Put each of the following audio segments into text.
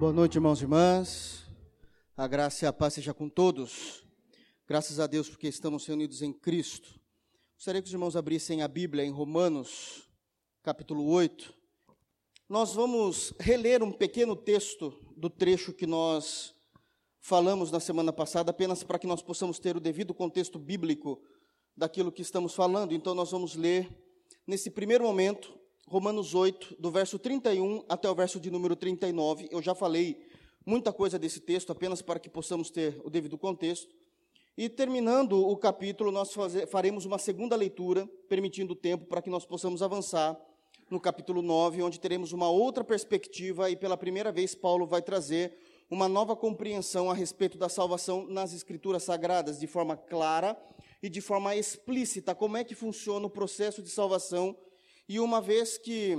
Boa noite, irmãos e irmãs. A graça e a paz seja com todos. Graças a Deus porque estamos reunidos em Cristo. Gostaria que os irmãos abrissem a Bíblia em Romanos, capítulo 8. Nós vamos reler um pequeno texto do trecho que nós falamos na semana passada, apenas para que nós possamos ter o devido contexto bíblico daquilo que estamos falando. Então, nós vamos ler, nesse primeiro momento, Romanos 8, do verso 31 até o verso de número 39. Eu já falei muita coisa desse texto, apenas para que possamos ter o devido contexto. E terminando o capítulo, nós faremos uma segunda leitura, permitindo tempo para que nós possamos avançar no capítulo 9, onde teremos uma outra perspectiva e pela primeira vez Paulo vai trazer uma nova compreensão a respeito da salvação nas escrituras sagradas, de forma clara e de forma explícita, como é que funciona o processo de salvação e uma vez que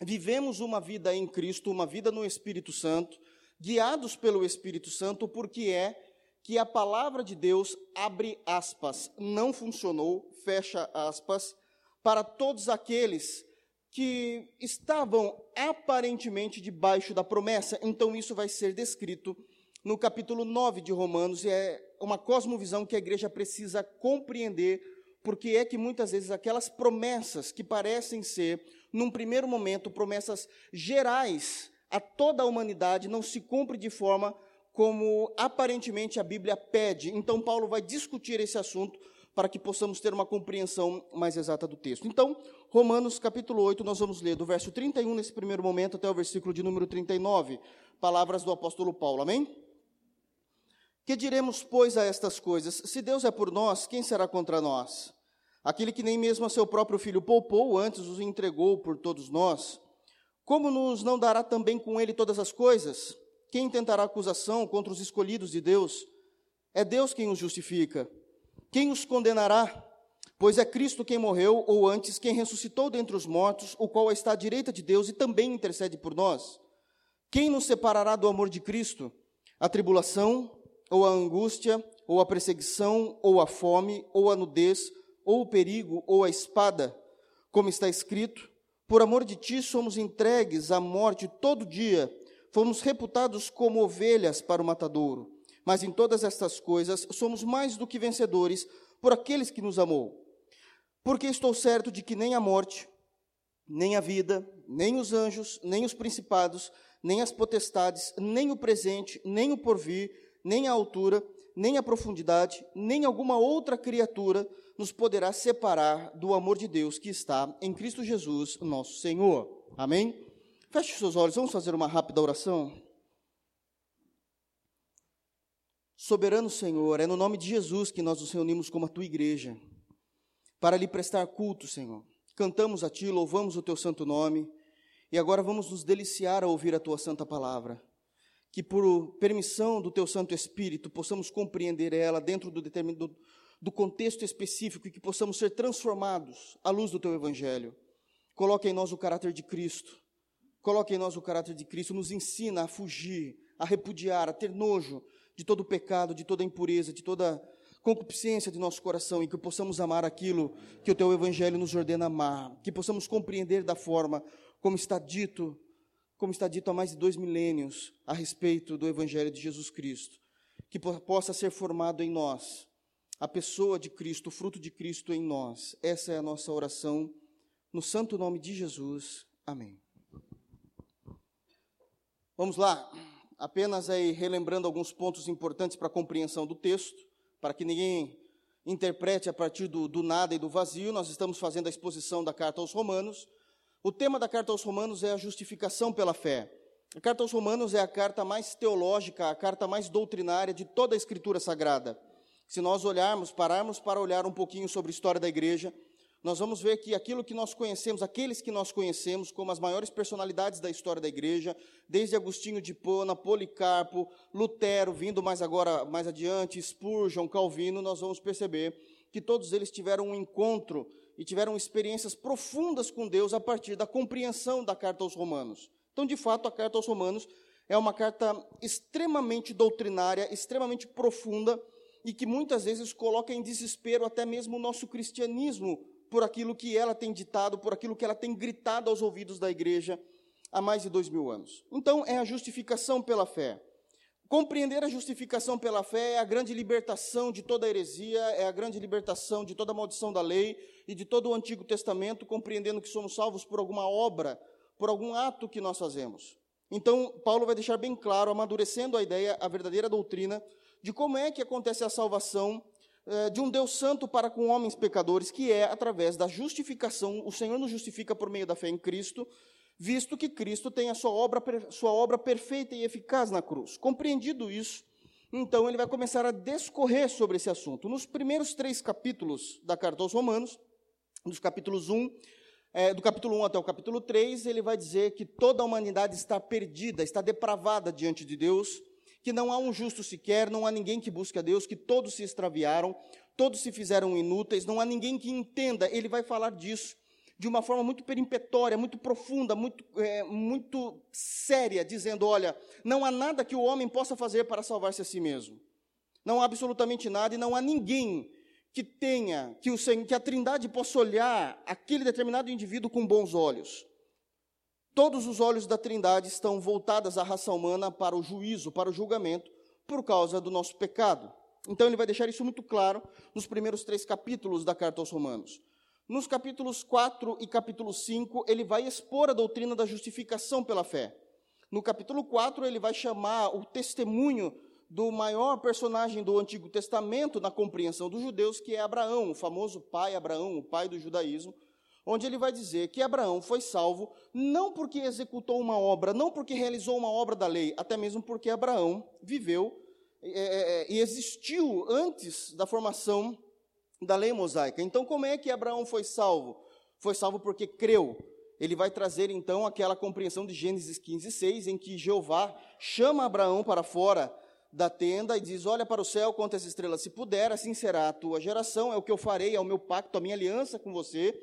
vivemos uma vida em Cristo, uma vida no Espírito Santo, guiados pelo Espírito Santo, porque é que a palavra de Deus abre aspas, não funcionou, fecha aspas, para todos aqueles que estavam aparentemente debaixo da promessa. Então isso vai ser descrito no capítulo 9 de Romanos, e é uma cosmovisão que a igreja precisa compreender porque é que muitas vezes aquelas promessas que parecem ser, num primeiro momento, promessas gerais a toda a humanidade, não se cumpre de forma como aparentemente a Bíblia pede. Então, Paulo vai discutir esse assunto para que possamos ter uma compreensão mais exata do texto. Então, Romanos capítulo 8, nós vamos ler do verso 31 nesse primeiro momento até o versículo de número 39, palavras do apóstolo Paulo. Amém? Que diremos, pois, a estas coisas? Se Deus é por nós, quem será contra nós? Aquele que nem mesmo a seu próprio filho poupou, antes os entregou por todos nós, como nos não dará também com ele todas as coisas? Quem tentará acusação contra os escolhidos de Deus? É Deus quem os justifica. Quem os condenará? Pois é Cristo quem morreu, ou antes, quem ressuscitou dentre os mortos, o qual está à direita de Deus e também intercede por nós. Quem nos separará do amor de Cristo? A tribulação, ou a angústia, ou a perseguição, ou a fome, ou a nudez, ou o perigo, ou a espada, como está escrito: Por amor de ti somos entregues à morte todo dia, fomos reputados como ovelhas para o matadouro. Mas em todas estas coisas somos mais do que vencedores por aqueles que nos amou. Porque estou certo de que nem a morte, nem a vida, nem os anjos, nem os principados, nem as potestades, nem o presente, nem o porvir, nem a altura, nem a profundidade, nem alguma outra criatura nos poderá separar do amor de Deus que está em Cristo Jesus, nosso Senhor. Amém? Feche seus olhos, vamos fazer uma rápida oração. Soberano Senhor, é no nome de Jesus que nós nos reunimos como a tua igreja, para lhe prestar culto, Senhor. Cantamos a ti, louvamos o teu santo nome, e agora vamos nos deliciar a ouvir a tua santa palavra. Que por permissão do teu Santo Espírito possamos compreender ela dentro do, determinado, do contexto específico e que possamos ser transformados à luz do teu evangelho. Coloque em nós o caráter de Cristo. Coloque em nós o caráter de Cristo, nos ensina a fugir, a repudiar, a ter nojo de todo o pecado, de toda a impureza, de toda concupiscência de nosso coração e que possamos amar aquilo que o teu evangelho nos ordena amar, que possamos compreender da forma como está dito, como está dito há mais de dois milênios a respeito do evangelho de Jesus Cristo, que possa ser formado em nós a pessoa de Cristo, o fruto de Cristo em nós. Essa é a nossa oração, no santo nome de Jesus. Amém. Vamos lá, apenas aí relembrando alguns pontos importantes para a compreensão do texto, para que ninguém interprete a partir do, do nada e do vazio. Nós estamos fazendo a exposição da carta aos Romanos. O tema da carta aos Romanos é a justificação pela fé. A carta aos Romanos é a carta mais teológica, a carta mais doutrinária de toda a Escritura Sagrada. Se nós olharmos, pararmos para olhar um pouquinho sobre a história da igreja, nós vamos ver que aquilo que nós conhecemos, aqueles que nós conhecemos como as maiores personalidades da história da igreja, desde Agostinho de Pona, Policarpo, Lutero, vindo mais agora, mais adiante, Spurgeon, Calvino, nós vamos perceber que todos eles tiveram um encontro e tiveram experiências profundas com Deus a partir da compreensão da carta aos Romanos. Então, de fato, a carta aos Romanos é uma carta extremamente doutrinária, extremamente profunda, e que muitas vezes coloca em desespero até mesmo o nosso cristianismo por aquilo que ela tem ditado, por aquilo que ela tem gritado aos ouvidos da igreja há mais de dois mil anos. Então, é a justificação pela fé. Compreender a justificação pela fé é a grande libertação de toda heresia, é a grande libertação de toda maldição da lei e de todo o Antigo Testamento, compreendendo que somos salvos por alguma obra, por algum ato que nós fazemos. Então, Paulo vai deixar bem claro, amadurecendo a ideia, a verdadeira doutrina, de como é que acontece a salvação eh, de um Deus santo para com homens pecadores, que é através da justificação, o Senhor nos justifica por meio da fé em Cristo, visto que Cristo tem a sua obra, sua obra perfeita e eficaz na cruz. Compreendido isso, então ele vai começar a discorrer sobre esse assunto. Nos primeiros três capítulos da carta aos Romanos, dos capítulos 1, é, do capítulo 1 até o capítulo 3, ele vai dizer que toda a humanidade está perdida, está depravada diante de Deus, que não há um justo sequer, não há ninguém que busque a Deus, que todos se extraviaram, todos se fizeram inúteis, não há ninguém que entenda. Ele vai falar disso de uma forma muito perimpetória, muito profunda, muito, é, muito séria, dizendo: olha, não há nada que o homem possa fazer para salvar-se a si mesmo. Não há absolutamente nada e não há ninguém que tenha, que, o, que a Trindade possa olhar aquele determinado indivíduo com bons olhos. Todos os olhos da Trindade estão voltados à raça humana para o juízo, para o julgamento, por causa do nosso pecado. Então ele vai deixar isso muito claro nos primeiros três capítulos da carta aos Romanos. Nos capítulos 4 e capítulo 5, ele vai expor a doutrina da justificação pela fé. No capítulo 4, ele vai chamar o testemunho do maior personagem do Antigo Testamento na compreensão dos judeus, que é Abraão, o famoso pai Abraão, o pai do judaísmo, onde ele vai dizer que Abraão foi salvo não porque executou uma obra, não porque realizou uma obra da lei, até mesmo porque Abraão viveu é, é, é e existiu antes da formação da lei mosaica. Então, como é que Abraão foi salvo? Foi salvo porque creu. Ele vai trazer então aquela compreensão de Gênesis 15, 6, em que Jeová chama Abraão para fora da tenda e diz: Olha para o céu, quantas estrelas se puder, assim será a tua geração, é o que eu farei, é o meu pacto, a minha aliança com você.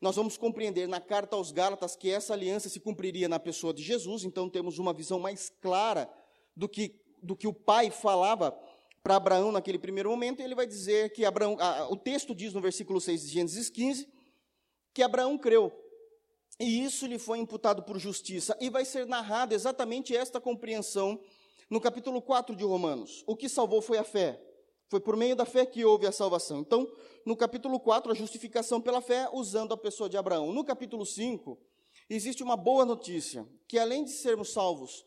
Nós vamos compreender na carta aos Gálatas que essa aliança se cumpriria na pessoa de Jesus, então temos uma visão mais clara do que, do que o pai falava para Abraão naquele primeiro momento, ele vai dizer que Abraão, ah, o texto diz no versículo 6 de Gênesis 15, que Abraão creu, e isso lhe foi imputado por justiça, e vai ser narrado exatamente esta compreensão no capítulo 4 de Romanos. O que salvou foi a fé, foi por meio da fé que houve a salvação. Então, no capítulo 4, a justificação pela fé, usando a pessoa de Abraão. No capítulo 5, existe uma boa notícia, que além de sermos salvos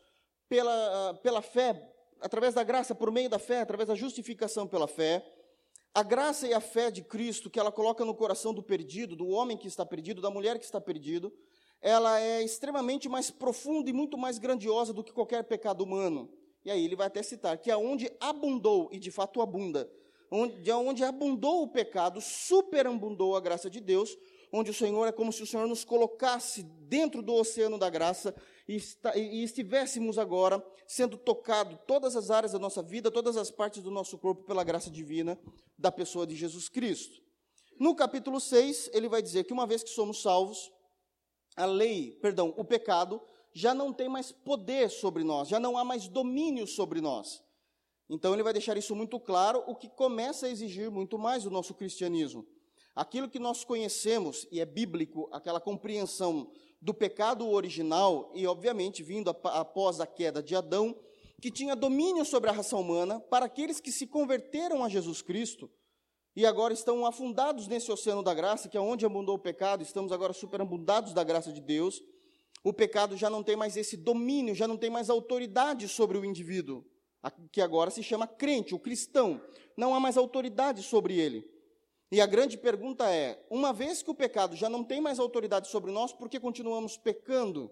pela, ah, pela fé através da graça, por meio da fé, através da justificação pela fé, a graça e a fé de Cristo que ela coloca no coração do perdido, do homem que está perdido, da mulher que está perdido, ela é extremamente mais profunda e muito mais grandiosa do que qualquer pecado humano. E aí ele vai até citar que aonde abundou, e de fato abunda, onde, onde abundou o pecado, superabundou a graça de Deus, onde o Senhor é como se o Senhor nos colocasse dentro do oceano da graça e, e estivéssemos agora sendo tocado todas as áreas da nossa vida, todas as partes do nosso corpo pela graça divina da pessoa de Jesus Cristo. No capítulo 6, ele vai dizer que uma vez que somos salvos, a lei, perdão, o pecado já não tem mais poder sobre nós, já não há mais domínio sobre nós. Então ele vai deixar isso muito claro, o que começa a exigir muito mais do nosso cristianismo. Aquilo que nós conhecemos, e é bíblico, aquela compreensão do pecado original, e obviamente vindo após a queda de Adão, que tinha domínio sobre a raça humana, para aqueles que se converteram a Jesus Cristo e agora estão afundados nesse oceano da graça, que é onde abundou o pecado, estamos agora superabundados da graça de Deus. O pecado já não tem mais esse domínio, já não tem mais autoridade sobre o indivíduo, que agora se chama crente, o cristão. Não há mais autoridade sobre ele. E a grande pergunta é: uma vez que o pecado já não tem mais autoridade sobre nós, por que continuamos pecando?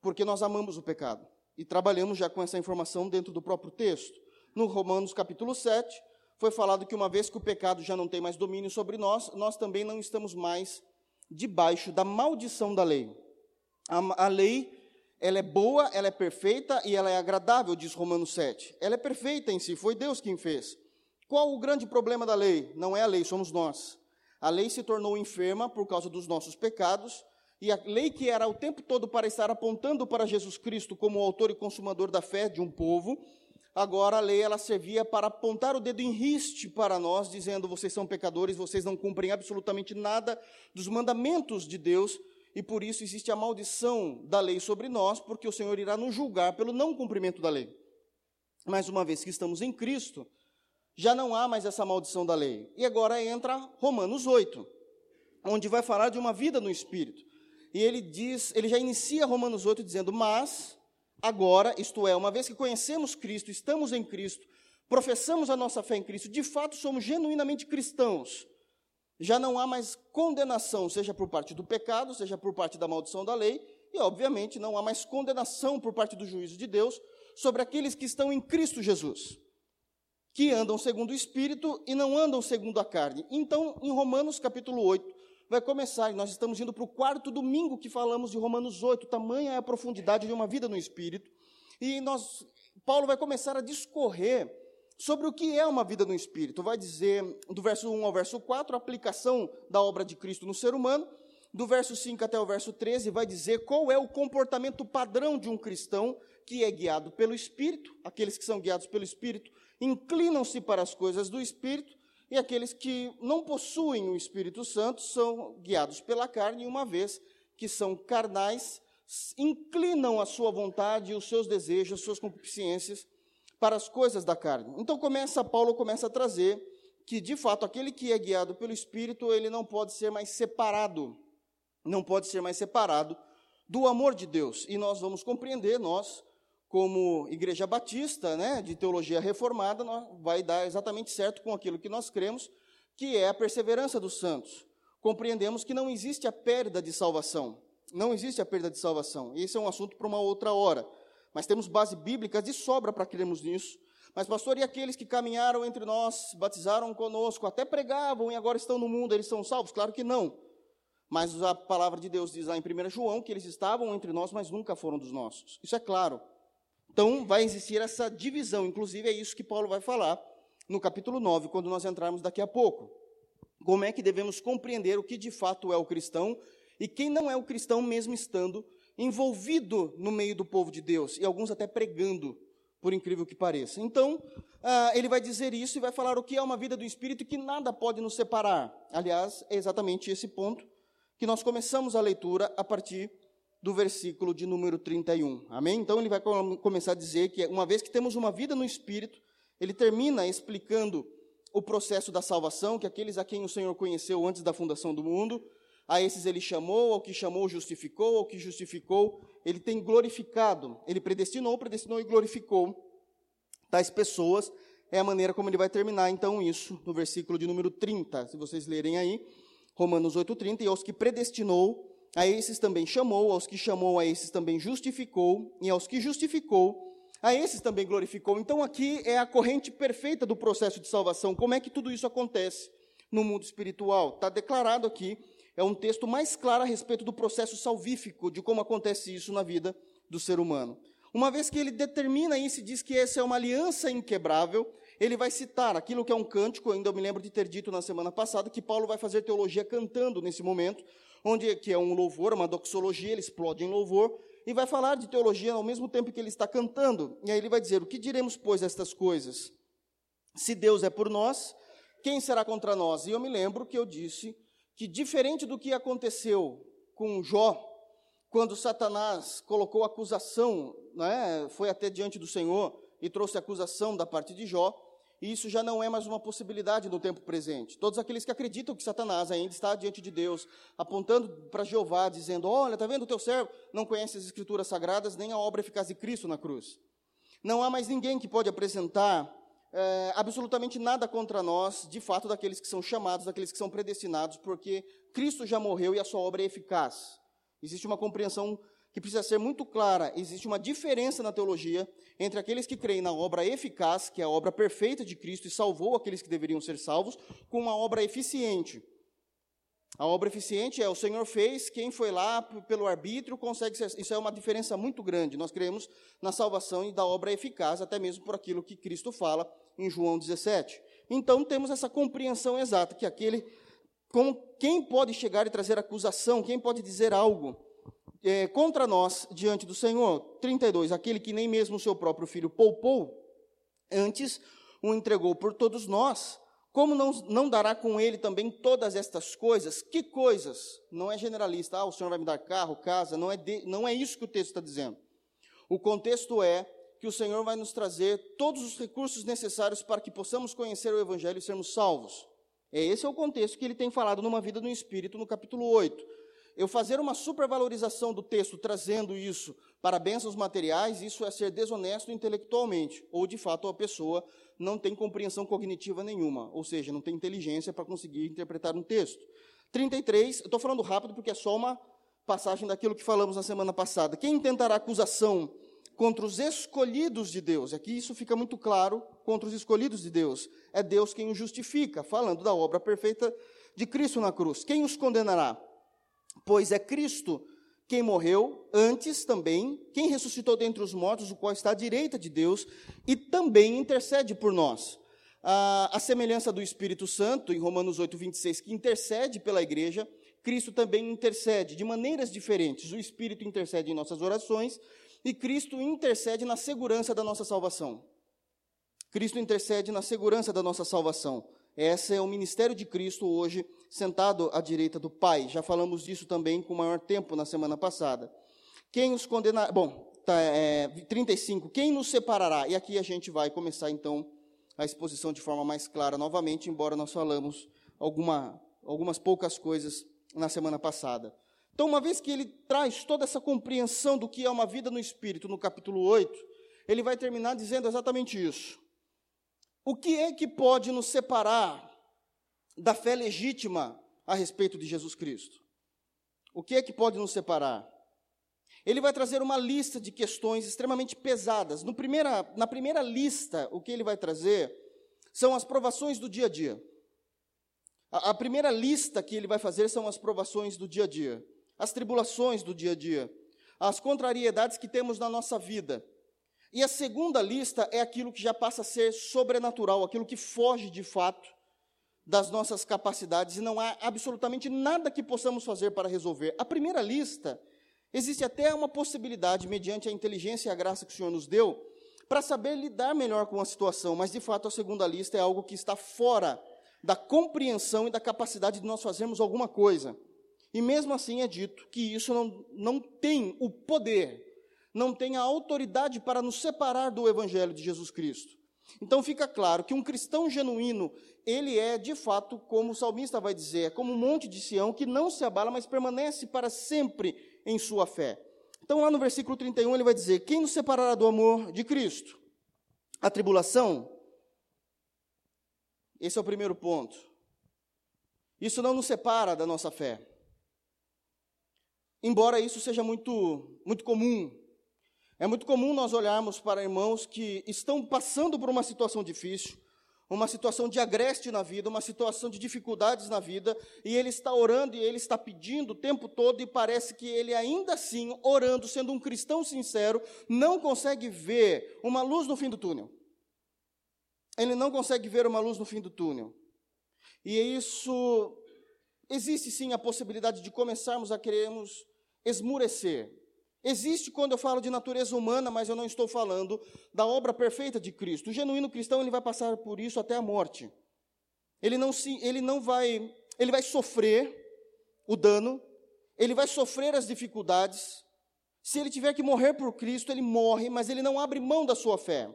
Porque nós amamos o pecado. E trabalhamos já com essa informação dentro do próprio texto. No Romanos capítulo 7, foi falado que uma vez que o pecado já não tem mais domínio sobre nós, nós também não estamos mais debaixo da maldição da lei. A, a lei, ela é boa, ela é perfeita e ela é agradável, diz Romanos 7. Ela é perfeita em si, foi Deus quem fez. Qual o grande problema da lei? Não é a lei, somos nós. A lei se tornou enferma por causa dos nossos pecados, e a lei que era o tempo todo para estar apontando para Jesus Cristo como o autor e consumador da fé de um povo, agora a lei ela servia para apontar o dedo em riste para nós, dizendo: vocês são pecadores, vocês não cumprem absolutamente nada dos mandamentos de Deus, e por isso existe a maldição da lei sobre nós, porque o Senhor irá nos julgar pelo não cumprimento da lei. Mas uma vez que estamos em Cristo, já não há mais essa maldição da lei. E agora entra Romanos 8, onde vai falar de uma vida no Espírito. E ele diz, ele já inicia Romanos 8 dizendo: Mas agora, isto é, uma vez que conhecemos Cristo, estamos em Cristo, professamos a nossa fé em Cristo, de fato somos genuinamente cristãos, já não há mais condenação, seja por parte do pecado, seja por parte da maldição da lei, e obviamente não há mais condenação por parte do juízo de Deus sobre aqueles que estão em Cristo Jesus, que andam segundo o Espírito e não andam segundo a carne. Então, em Romanos capítulo 8, vai começar, e nós estamos indo para o quarto domingo que falamos de Romanos 8, tamanha é a profundidade de uma vida no Espírito, e nós, Paulo vai começar a discorrer sobre o que é uma vida no Espírito. Vai dizer, do verso 1 ao verso 4, a aplicação da obra de Cristo no ser humano, do verso 5 até o verso 13, vai dizer qual é o comportamento padrão de um cristão que é guiado pelo Espírito, aqueles que são guiados pelo Espírito inclinam-se para as coisas do Espírito, e aqueles que não possuem o Espírito Santo são guiados pela carne, uma vez que são carnais, inclinam a sua vontade, os seus desejos, as suas concupiscências para as coisas da carne. Então começa Paulo começa a trazer que de fato aquele que é guiado pelo Espírito, ele não pode ser mais separado, não pode ser mais separado do amor de Deus. E nós vamos compreender, nós como igreja batista, né, de teologia reformada, vai dar exatamente certo com aquilo que nós cremos, que é a perseverança dos santos. Compreendemos que não existe a perda de salvação. Não existe a perda de salvação. Esse é um assunto para uma outra hora. Mas temos base bíblica de sobra para crermos nisso. Mas, pastor, e aqueles que caminharam entre nós, batizaram conosco, até pregavam e agora estão no mundo, eles são salvos? Claro que não. Mas a palavra de Deus diz lá em 1 João que eles estavam entre nós, mas nunca foram dos nossos. Isso é claro. Então, vai existir essa divisão, inclusive é isso que Paulo vai falar no capítulo 9, quando nós entrarmos daqui a pouco. Como é que devemos compreender o que de fato é o cristão e quem não é o cristão, mesmo estando envolvido no meio do povo de Deus, e alguns até pregando, por incrível que pareça. Então, ah, ele vai dizer isso e vai falar o que é uma vida do Espírito e que nada pode nos separar. Aliás, é exatamente esse ponto que nós começamos a leitura a partir do versículo de número 31. Amém? Então ele vai começar a dizer que uma vez que temos uma vida no Espírito, ele termina explicando o processo da salvação, que aqueles a quem o Senhor conheceu antes da fundação do mundo, a esses ele chamou, ao que chamou, justificou, ao que justificou, ele tem glorificado, ele predestinou, predestinou e glorificou tais pessoas, é a maneira como ele vai terminar então isso no versículo de número 30, se vocês lerem aí, Romanos 8:30, e aos que predestinou, a esses também chamou, aos que chamou, a esses também justificou, e aos que justificou, a esses também glorificou. Então aqui é a corrente perfeita do processo de salvação. Como é que tudo isso acontece no mundo espiritual? Está declarado aqui, é um texto mais claro a respeito do processo salvífico, de como acontece isso na vida do ser humano. Uma vez que ele determina isso e diz que essa é uma aliança inquebrável, ele vai citar aquilo que é um cântico, ainda eu me lembro de ter dito na semana passada, que Paulo vai fazer teologia cantando nesse momento, onde que é um louvor, uma doxologia, ele explode em louvor, e vai falar de teologia ao mesmo tempo que ele está cantando. E aí ele vai dizer: O que diremos, pois, estas coisas? Se Deus é por nós, quem será contra nós? E eu me lembro que eu disse que, diferente do que aconteceu com Jó, quando Satanás colocou acusação, né, foi até diante do Senhor e trouxe acusação da parte de Jó, e isso já não é mais uma possibilidade no tempo presente. Todos aqueles que acreditam que Satanás ainda está diante de Deus, apontando para Jeová, dizendo: Olha, está vendo o teu servo? Não conhece as Escrituras Sagradas, nem a obra eficaz de Cristo na cruz. Não há mais ninguém que pode apresentar é, absolutamente nada contra nós, de fato, daqueles que são chamados, daqueles que são predestinados, porque Cristo já morreu e a sua obra é eficaz. Existe uma compreensão que precisa ser muito clara. Existe uma diferença na teologia entre aqueles que creem na obra eficaz, que é a obra perfeita de Cristo e salvou aqueles que deveriam ser salvos, com uma obra eficiente. A obra eficiente é o Senhor fez, quem foi lá pelo arbítrio consegue ser. Isso é uma diferença muito grande. Nós cremos na salvação e da obra eficaz, até mesmo por aquilo que Cristo fala em João 17. Então temos essa compreensão exata que aquele como quem pode chegar e trazer acusação, quem pode dizer algo é, contra nós diante do Senhor. 32. Aquele que nem mesmo o seu próprio filho poupou, antes o entregou por todos nós, Como não, não dará com ele também todas estas coisas? Que coisas? Não é generalista, ah, o Senhor vai me dar carro, casa, não é, de, não é isso que o texto está dizendo. O contexto é que o Senhor vai nos trazer todos os recursos necessários para que possamos conhecer o Evangelho e sermos salvos. É esse é o contexto que ele tem falado numa vida no Espírito, no capítulo 8. Eu fazer uma supervalorização do texto trazendo isso para bênçãos materiais, isso é ser desonesto intelectualmente, ou de fato a pessoa não tem compreensão cognitiva nenhuma, ou seja, não tem inteligência para conseguir interpretar um texto. 33, eu estou falando rápido porque é só uma passagem daquilo que falamos na semana passada. Quem intentará acusação contra os escolhidos de Deus? Aqui isso fica muito claro, contra os escolhidos de Deus. É Deus quem os justifica, falando da obra perfeita de Cristo na cruz. Quem os condenará? Pois é Cristo quem morreu, antes também, quem ressuscitou dentre os mortos, o qual está à direita de Deus, e também intercede por nós. A, semelhança do Espírito Santo, em Romanos 8, 26, que intercede pela igreja, Cristo também intercede de maneiras diferentes. O Espírito intercede em nossas orações e Cristo intercede na segurança da nossa salvação. Cristo intercede na segurança da nossa salvação. Esse é o ministério de Cristo hoje, sentado à direita do Pai. Já falamos disso também com maior tempo na semana passada. Quem os condenará? Bom, tá, é, 35. Quem nos separará? E aqui a gente vai começar então a exposição de forma mais clara novamente, embora nós falamos alguma, algumas poucas coisas na semana passada. Então, uma vez que ele traz toda essa compreensão do que é uma vida no Espírito, no capítulo 8, ele vai terminar dizendo exatamente isso. O que é que pode nos separar da fé legítima a respeito de Jesus Cristo? O que é que pode nos separar? Ele vai trazer uma lista de questões extremamente pesadas. Primeira, na primeira lista, o que ele vai trazer são as provações do dia a dia. A, a primeira lista que ele vai fazer são as provações do dia a dia, as tribulações do dia a dia, as contrariedades que temos na nossa vida. E a segunda lista é aquilo que já passa a ser sobrenatural, aquilo que foge de fato das nossas capacidades e não há absolutamente nada que possamos fazer para resolver. A primeira lista, existe até uma possibilidade, mediante a inteligência e a graça que o Senhor nos deu, para saber lidar melhor com a situação, mas de fato a segunda lista é algo que está fora da compreensão e da capacidade de nós fazermos alguma coisa. E mesmo assim é dito que isso não, não tem o poder não tem a autoridade para nos separar do Evangelho de Jesus Cristo. Então fica claro que um cristão genuíno, ele é de fato, como o salmista vai dizer, é como um monte de Sião que não se abala, mas permanece para sempre em sua fé. Então lá no versículo 31 ele vai dizer: Quem nos separará do amor de Cristo? A tribulação? Esse é o primeiro ponto. Isso não nos separa da nossa fé. Embora isso seja muito, muito comum é muito comum nós olharmos para irmãos que estão passando por uma situação difícil, uma situação de agreste na vida, uma situação de dificuldades na vida, e ele está orando e ele está pedindo o tempo todo, e parece que ele ainda assim, orando, sendo um cristão sincero, não consegue ver uma luz no fim do túnel. Ele não consegue ver uma luz no fim do túnel. E isso existe sim a possibilidade de começarmos a querermos esmurecer, Existe quando eu falo de natureza humana, mas eu não estou falando da obra perfeita de Cristo. O genuíno cristão ele vai passar por isso até a morte. Ele não se, ele não vai, ele vai sofrer o dano, ele vai sofrer as dificuldades. Se ele tiver que morrer por Cristo, ele morre, mas ele não abre mão da sua fé.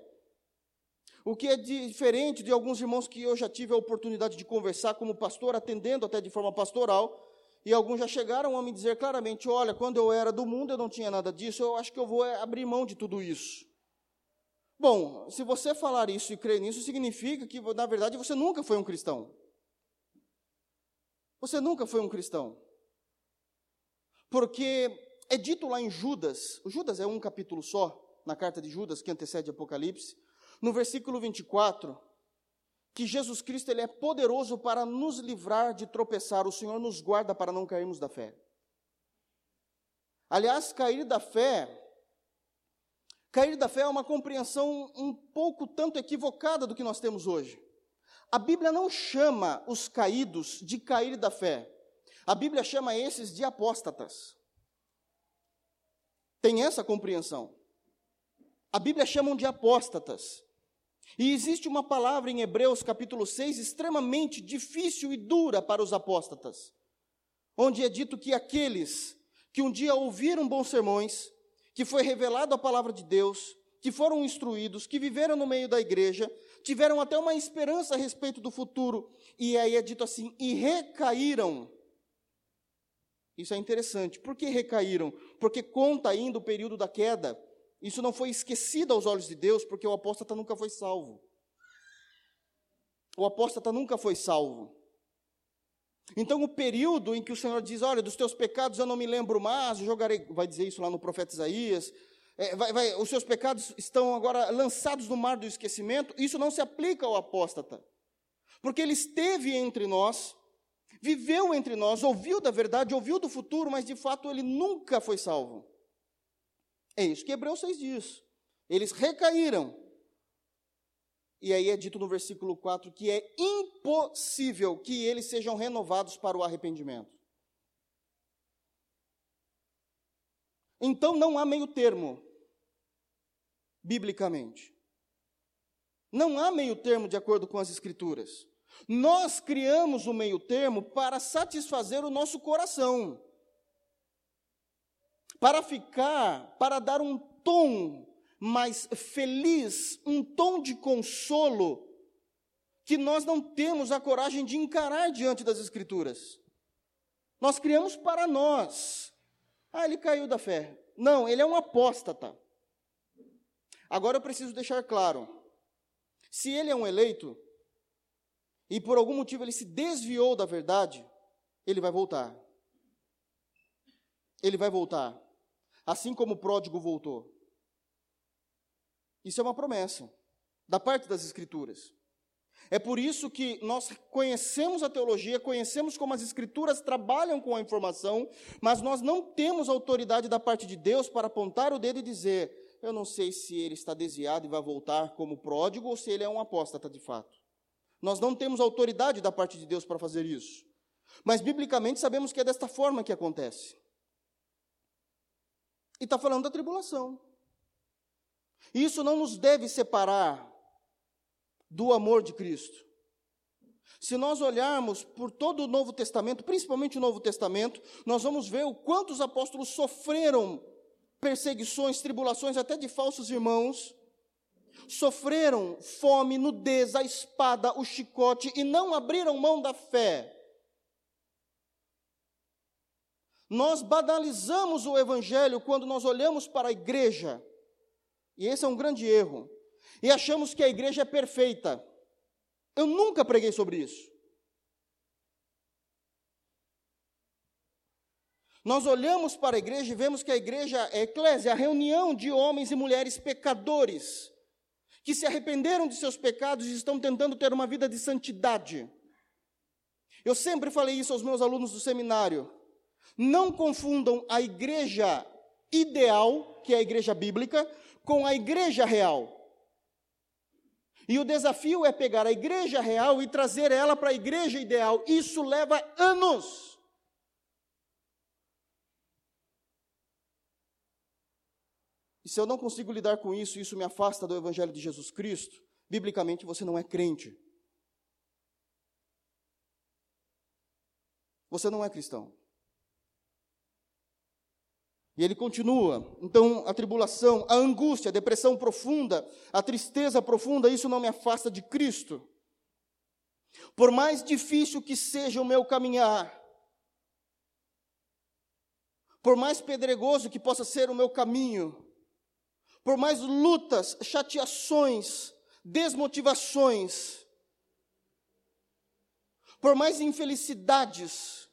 O que é diferente de alguns irmãos que eu já tive a oportunidade de conversar como pastor, atendendo até de forma pastoral, e alguns já chegaram a me dizer claramente: olha, quando eu era do mundo eu não tinha nada disso, eu acho que eu vou é, abrir mão de tudo isso. Bom, se você falar isso e crer nisso, significa que, na verdade, você nunca foi um cristão. Você nunca foi um cristão. Porque é dito lá em Judas, Judas é um capítulo só, na carta de Judas, que antecede Apocalipse, no versículo 24, que Jesus Cristo ele é poderoso para nos livrar de tropeçar, o Senhor nos guarda para não cairmos da fé. Aliás, cair da fé, cair da fé é uma compreensão um pouco tanto equivocada do que nós temos hoje. A Bíblia não chama os caídos de cair da fé. A Bíblia chama esses de apóstatas. Tem essa compreensão. A Bíblia chama de apóstatas. E existe uma palavra em Hebreus capítulo 6 extremamente difícil e dura para os apóstatas, onde é dito que aqueles que um dia ouviram bons sermões, que foi revelado a palavra de Deus, que foram instruídos, que viveram no meio da igreja, tiveram até uma esperança a respeito do futuro, e aí é dito assim, e recaíram. Isso é interessante. Por que recaíram? Porque conta ainda o período da queda. Isso não foi esquecido aos olhos de Deus, porque o apóstata nunca foi salvo. O apóstata nunca foi salvo. Então, o período em que o Senhor diz: Olha, dos teus pecados eu não me lembro mais, jogarei, vai dizer isso lá no profeta Isaías. É, vai, vai, os seus pecados estão agora lançados no mar do esquecimento. Isso não se aplica ao apóstata, porque ele esteve entre nós, viveu entre nós, ouviu da verdade, ouviu do futuro, mas de fato ele nunca foi salvo. É isso que Hebreus 6 diz. Eles recaíram. E aí é dito no versículo 4 que é impossível que eles sejam renovados para o arrependimento. Então não há meio termo, biblicamente. Não há meio termo de acordo com as Escrituras. Nós criamos o meio termo para satisfazer o nosso coração para ficar, para dar um tom mais feliz, um tom de consolo, que nós não temos a coragem de encarar diante das Escrituras. Nós criamos para nós. Ah, ele caiu da fé. Não, ele é um apóstata. Agora eu preciso deixar claro: se ele é um eleito, e por algum motivo ele se desviou da verdade, ele vai voltar. Ele vai voltar assim como o pródigo voltou. Isso é uma promessa da parte das Escrituras. É por isso que nós conhecemos a teologia, conhecemos como as Escrituras trabalham com a informação, mas nós não temos autoridade da parte de Deus para apontar o dedo e dizer: eu não sei se ele está desviado e vai voltar como pródigo ou se ele é um apóstata de fato. Nós não temos autoridade da parte de Deus para fazer isso. Mas biblicamente sabemos que é desta forma que acontece. E está falando da tribulação. Isso não nos deve separar do amor de Cristo. Se nós olharmos por todo o Novo Testamento, principalmente o Novo Testamento, nós vamos ver o quanto os apóstolos sofreram perseguições, tribulações até de falsos irmãos, sofreram fome, nudez, a espada, o chicote e não abriram mão da fé. Nós banalizamos o evangelho quando nós olhamos para a igreja, e esse é um grande erro, e achamos que a igreja é perfeita. Eu nunca preguei sobre isso. Nós olhamos para a igreja e vemos que a igreja é a eclésia, a reunião de homens e mulheres pecadores, que se arrependeram de seus pecados e estão tentando ter uma vida de santidade. Eu sempre falei isso aos meus alunos do seminário. Não confundam a igreja ideal, que é a igreja bíblica, com a igreja real. E o desafio é pegar a igreja real e trazer ela para a igreja ideal. Isso leva anos. E se eu não consigo lidar com isso, isso me afasta do Evangelho de Jesus Cristo, biblicamente você não é crente. Você não é cristão. E ele continua. Então, a tribulação, a angústia, a depressão profunda, a tristeza profunda, isso não me afasta de Cristo. Por mais difícil que seja o meu caminhar, por mais pedregoso que possa ser o meu caminho, por mais lutas, chateações, desmotivações, por mais infelicidades,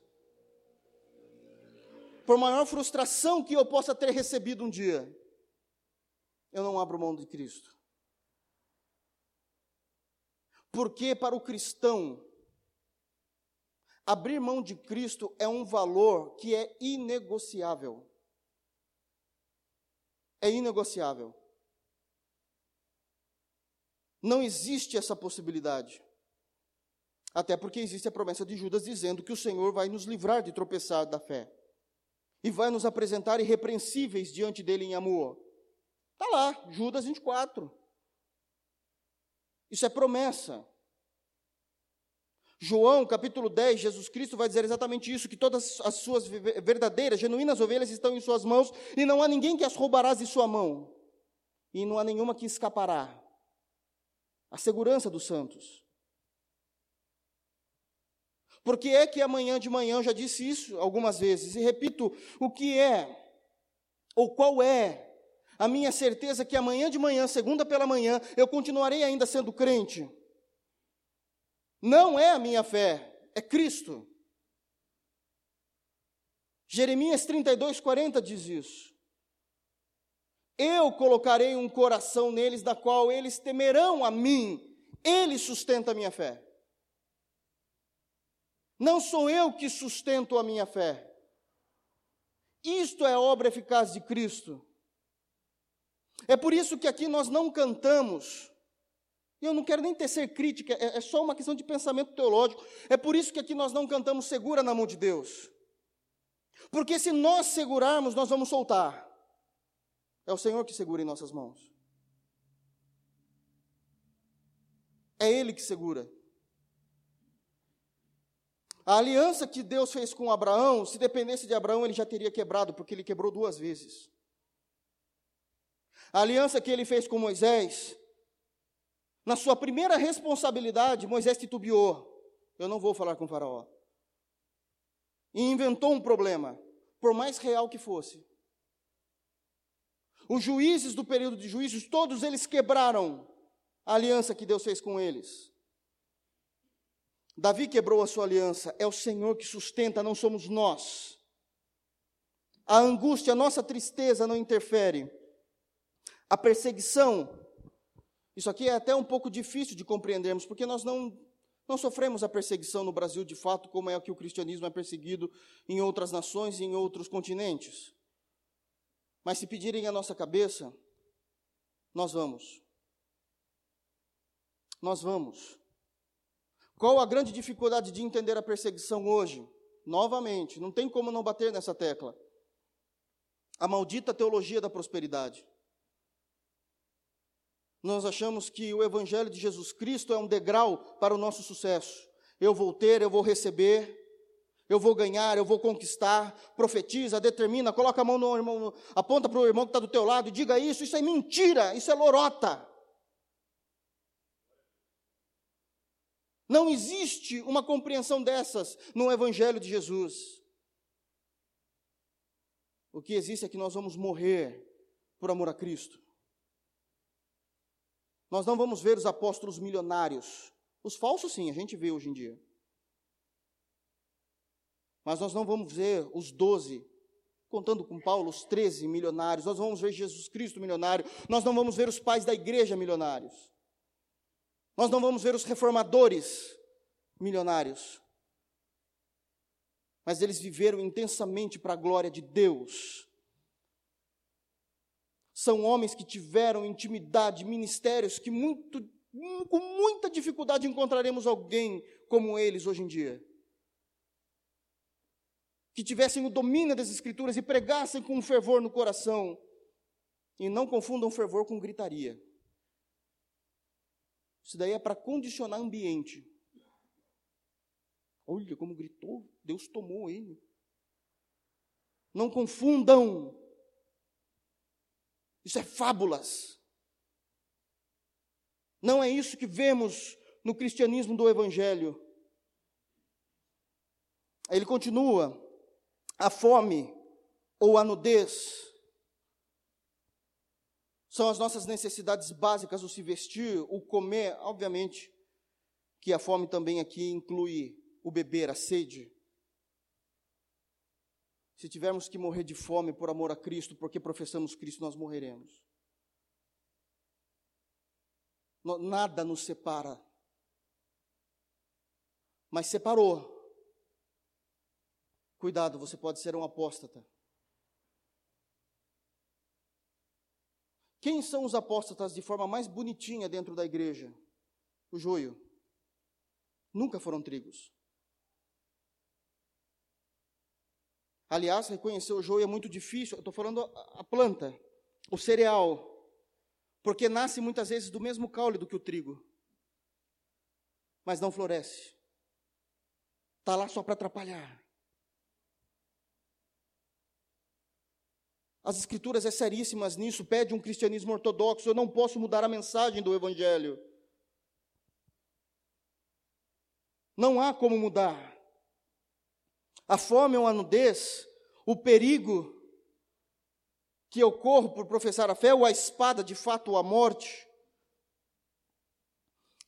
por maior frustração que eu possa ter recebido um dia, eu não abro mão de Cristo. Porque para o cristão, abrir mão de Cristo é um valor que é inegociável. É inegociável. Não existe essa possibilidade. Até porque existe a promessa de Judas dizendo que o Senhor vai nos livrar de tropeçar da fé e vai nos apresentar irrepreensíveis diante dele em amor. Está lá, Judas 24. Isso é promessa. João, capítulo 10, Jesus Cristo vai dizer exatamente isso: que todas as suas verdadeiras, genuínas ovelhas estão em suas mãos, e não há ninguém que as roubarás de sua mão, e não há nenhuma que escapará. A segurança dos santos. Porque é que amanhã de manhã, eu já disse isso algumas vezes, e repito, o que é, ou qual é, a minha certeza que amanhã de manhã, segunda pela manhã, eu continuarei ainda sendo crente. Não é a minha fé, é Cristo. Jeremias 32, 40 diz isso. Eu colocarei um coração neles, da qual eles temerão a mim, ele sustenta a minha fé. Não sou eu que sustento a minha fé. Isto é a obra eficaz de Cristo. É por isso que aqui nós não cantamos. Eu não quero nem tecer crítica, é, é só uma questão de pensamento teológico. É por isso que aqui nós não cantamos segura na mão de Deus. Porque se nós segurarmos, nós vamos soltar. É o Senhor que segura em nossas mãos. É Ele que segura. A aliança que Deus fez com Abraão, se dependesse de Abraão, ele já teria quebrado, porque ele quebrou duas vezes. A aliança que ele fez com Moisés, na sua primeira responsabilidade, Moisés titubeou. Eu não vou falar com Faraó. E inventou um problema, por mais real que fosse. Os juízes do período de juízos, todos eles quebraram a aliança que Deus fez com eles. Davi quebrou a sua aliança, é o Senhor que sustenta, não somos nós. A angústia, a nossa tristeza não interfere. A perseguição, isso aqui é até um pouco difícil de compreendermos, porque nós não, não sofremos a perseguição no Brasil de fato, como é que o cristianismo é perseguido em outras nações e em outros continentes. Mas se pedirem a nossa cabeça, nós vamos. Nós vamos. Qual a grande dificuldade de entender a perseguição hoje? Novamente, não tem como não bater nessa tecla. A maldita teologia da prosperidade. Nós achamos que o Evangelho de Jesus Cristo é um degrau para o nosso sucesso. Eu vou ter, eu vou receber, eu vou ganhar, eu vou conquistar. Profetiza, determina, coloca a mão no irmão, aponta para o irmão que está do teu lado e diga isso. Isso é mentira, isso é lorota. Não existe uma compreensão dessas no Evangelho de Jesus. O que existe é que nós vamos morrer por amor a Cristo. Nós não vamos ver os apóstolos milionários. Os falsos, sim, a gente vê hoje em dia. Mas nós não vamos ver os doze, contando com Paulo, os treze milionários. Nós vamos ver Jesus Cristo milionário. Nós não vamos ver os pais da igreja milionários. Nós não vamos ver os reformadores milionários, mas eles viveram intensamente para a glória de Deus. São homens que tiveram intimidade, ministérios que muito, com muita dificuldade encontraremos alguém como eles hoje em dia. Que tivessem o domínio das Escrituras e pregassem com fervor no coração. E não confundam fervor com gritaria. Isso daí é para condicionar ambiente. Olha como gritou, Deus tomou ele. Não confundam. Isso é fábulas. Não é isso que vemos no cristianismo do Evangelho. Ele continua: a fome ou a nudez são as nossas necessidades básicas, o se vestir, o comer, obviamente, que a fome também aqui inclui o beber, a sede. Se tivermos que morrer de fome por amor a Cristo, porque professamos Cristo, nós morreremos. Nada nos separa. Mas separou. Cuidado, você pode ser um apóstata. Quem são os apóstatas de forma mais bonitinha dentro da igreja? O joio. Nunca foram trigos. Aliás, reconhecer o joio é muito difícil. Estou falando a planta, o cereal, porque nasce muitas vezes do mesmo caule do que o trigo. mas não floresce. Está lá só para atrapalhar. As escrituras é seríssimas nisso, pede um cristianismo ortodoxo, eu não posso mudar a mensagem do evangelho. Não há como mudar. A fome ou a nudez, o perigo que eu corro por professar a fé, ou a espada, de fato, ou a morte.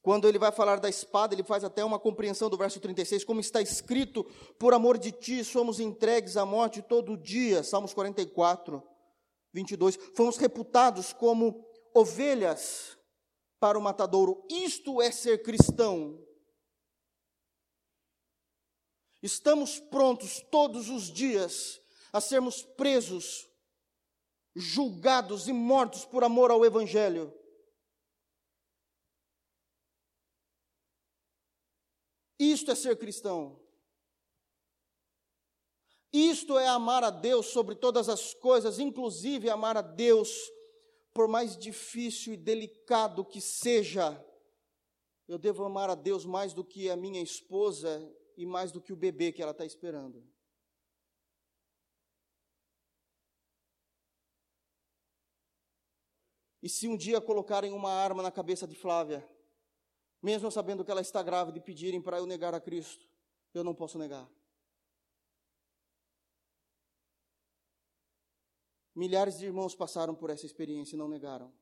Quando ele vai falar da espada, ele faz até uma compreensão do verso 36, como está escrito: Por amor de ti somos entregues à morte todo dia. Salmos 44, 22. Fomos reputados como ovelhas para o matadouro. Isto é ser cristão. Estamos prontos todos os dias a sermos presos, julgados e mortos por amor ao Evangelho. Isto é ser cristão. Isto é amar a Deus sobre todas as coisas, inclusive amar a Deus, por mais difícil e delicado que seja. Eu devo amar a Deus mais do que a minha esposa e mais do que o bebê que ela está esperando. E se um dia colocarem uma arma na cabeça de Flávia, mesmo sabendo que ela está grávida e pedirem para eu negar a Cristo, eu não posso negar. Milhares de irmãos passaram por essa experiência e não negaram.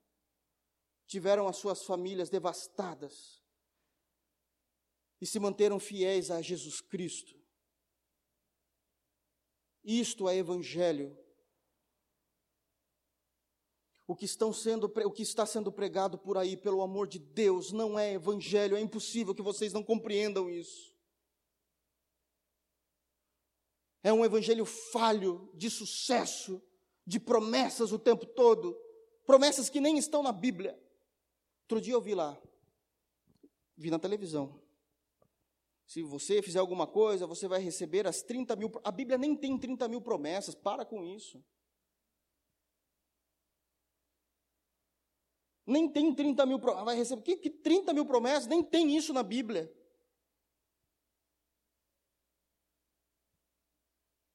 Tiveram as suas famílias devastadas e se manteram fiéis a Jesus Cristo. Isto é evangelho. O que, estão sendo, o que está sendo pregado por aí, pelo amor de Deus, não é evangelho, é impossível que vocês não compreendam isso. É um evangelho falho, de sucesso, de promessas o tempo todo, promessas que nem estão na Bíblia. Outro dia eu vi lá, vi na televisão. Se você fizer alguma coisa, você vai receber as 30 mil. A Bíblia nem tem 30 mil promessas, para com isso. Nem tem 30 mil promessas. Vai receber. Que, que 30 mil promessas? Nem tem isso na Bíblia.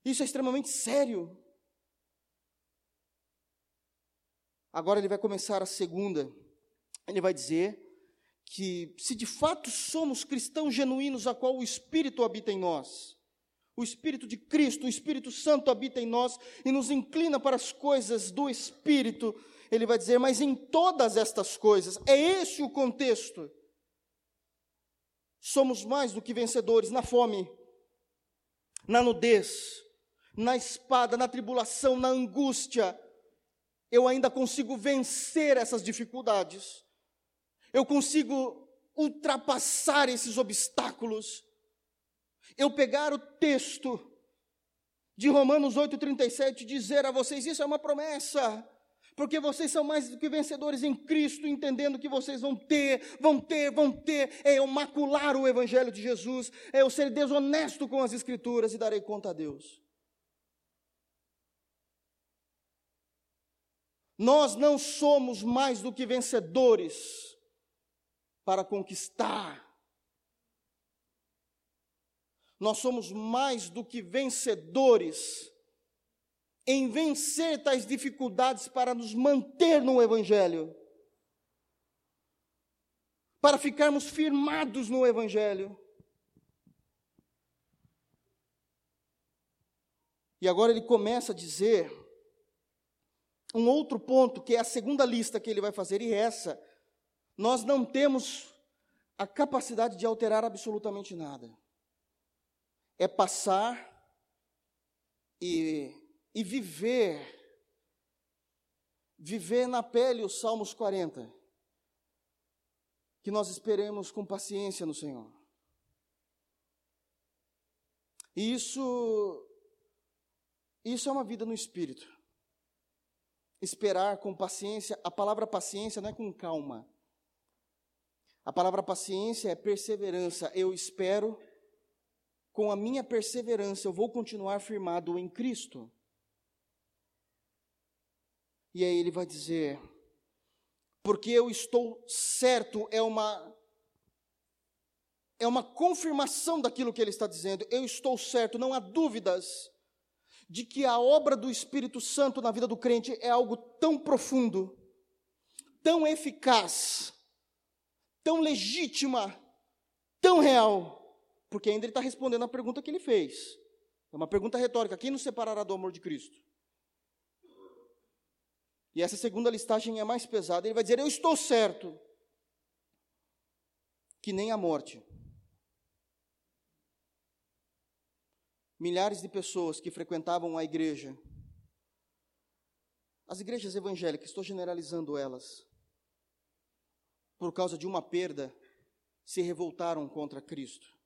Isso é extremamente sério. Agora ele vai começar a segunda. Ele vai dizer que, se de fato somos cristãos genuínos, a qual o Espírito habita em nós, o Espírito de Cristo, o Espírito Santo habita em nós e nos inclina para as coisas do Espírito, ele vai dizer, mas em todas estas coisas, é esse o contexto. Somos mais do que vencedores na fome, na nudez, na espada, na tribulação, na angústia, eu ainda consigo vencer essas dificuldades, eu consigo ultrapassar esses obstáculos. Eu pegar o texto de Romanos 8,37 e dizer a vocês: isso é uma promessa, porque vocês são mais do que vencedores em Cristo, entendendo que vocês vão ter, vão ter, vão ter. É eu macular o Evangelho de Jesus, é eu ser desonesto com as Escrituras e darei conta a Deus. Nós não somos mais do que vencedores para conquistar. Nós somos mais do que vencedores em vencer tais dificuldades para nos manter no Evangelho, para ficarmos firmados no Evangelho. E agora ele começa a dizer um outro ponto, que é a segunda lista que ele vai fazer, e essa, nós não temos a capacidade de alterar absolutamente nada. É passar e, e viver, viver na pele os Salmos 40. Que nós esperemos com paciência no Senhor. E isso, isso é uma vida no Espírito esperar com paciência. A palavra paciência não é com calma. A palavra paciência é perseverança. Eu espero, com a minha perseverança, eu vou continuar firmado em Cristo. E aí ele vai dizer: porque eu estou certo, é uma é uma confirmação daquilo que ele está dizendo. Eu estou certo, não há dúvidas de que a obra do Espírito Santo na vida do crente é algo tão profundo, tão eficaz, tão legítima, tão real, porque ainda ele está respondendo a pergunta que ele fez. É uma pergunta retórica: quem nos separará do amor de Cristo? E essa segunda listagem é mais pesada. Ele vai dizer: Eu estou certo que nem a morte, milhares de pessoas que frequentavam a igreja, as igrejas evangélicas, estou generalizando elas, por causa de uma perda, se revoltaram contra Cristo.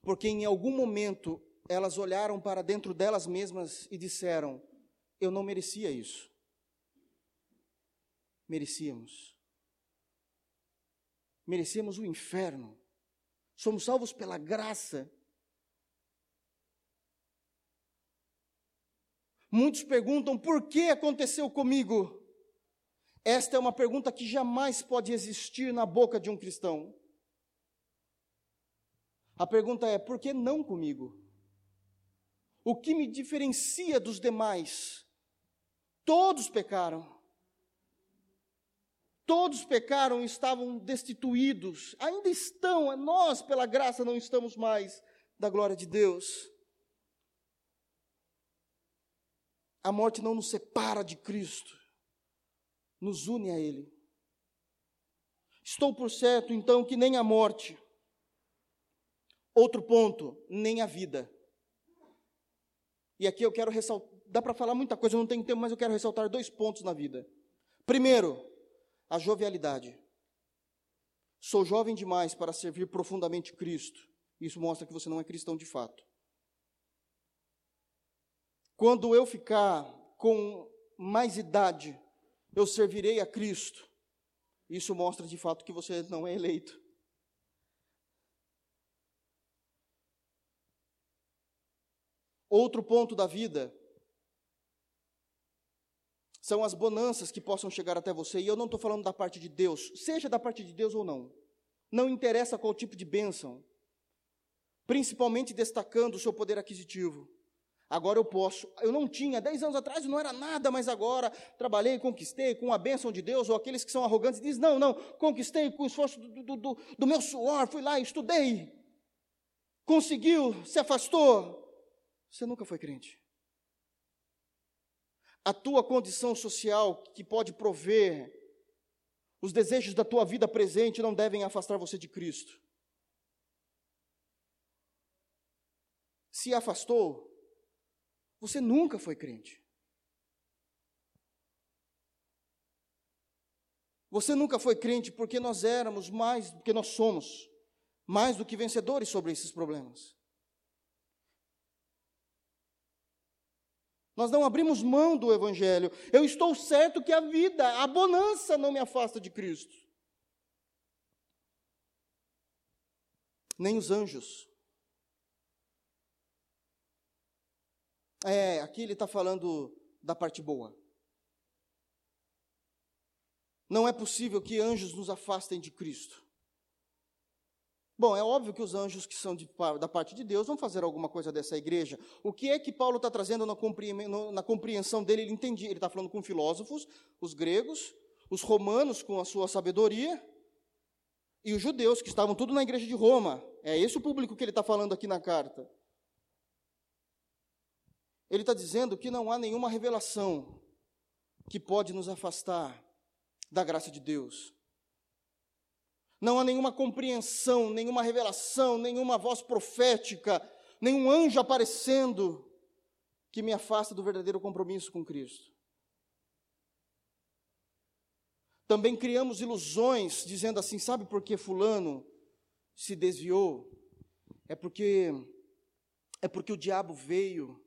Porque em algum momento elas olharam para dentro delas mesmas e disseram: Eu não merecia isso. Merecíamos. Merecemos o inferno. Somos salvos pela graça Muitos perguntam por que aconteceu comigo. Esta é uma pergunta que jamais pode existir na boca de um cristão. A pergunta é: por que não comigo? O que me diferencia dos demais? Todos pecaram. Todos pecaram e estavam destituídos. Ainda estão, nós, pela graça, não estamos mais da glória de Deus. A morte não nos separa de Cristo, nos une a Ele. Estou por certo, então, que nem a morte, outro ponto, nem a vida. E aqui eu quero ressaltar, dá para falar muita coisa, não tenho tempo, mas eu quero ressaltar dois pontos na vida. Primeiro, a jovialidade. Sou jovem demais para servir profundamente Cristo. Isso mostra que você não é cristão de fato. Quando eu ficar com mais idade, eu servirei a Cristo. Isso mostra de fato que você não é eleito. Outro ponto da vida são as bonanças que possam chegar até você, e eu não estou falando da parte de Deus, seja da parte de Deus ou não, não interessa qual tipo de bênção, principalmente destacando o seu poder aquisitivo. Agora eu posso. Eu não tinha, dez anos atrás não era nada, mas agora trabalhei, conquistei com a bênção de Deus, ou aqueles que são arrogantes dizem, não, não, conquistei com o esforço do, do, do, do meu suor, fui lá, estudei, conseguiu, se afastou. Você nunca foi crente. A tua condição social que pode prover os desejos da tua vida presente não devem afastar você de Cristo. Se afastou, você nunca foi crente. Você nunca foi crente porque nós éramos mais do que nós somos, mais do que vencedores sobre esses problemas. Nós não abrimos mão do Evangelho. Eu estou certo que a vida, a bonança não me afasta de Cristo. Nem os anjos. É, aqui ele está falando da parte boa. Não é possível que anjos nos afastem de Cristo. Bom, é óbvio que os anjos que são de, da parte de Deus vão fazer alguma coisa dessa igreja. O que é que Paulo está trazendo na, na compreensão dele? Ele entendia, ele está falando com filósofos, os gregos, os romanos com a sua sabedoria, e os judeus que estavam tudo na igreja de Roma. É esse o público que ele está falando aqui na carta. Ele está dizendo que não há nenhuma revelação que pode nos afastar da graça de Deus. Não há nenhuma compreensão, nenhuma revelação, nenhuma voz profética, nenhum anjo aparecendo que me afasta do verdadeiro compromisso com Cristo. Também criamos ilusões, dizendo assim: sabe por que Fulano se desviou? É porque, é porque o diabo veio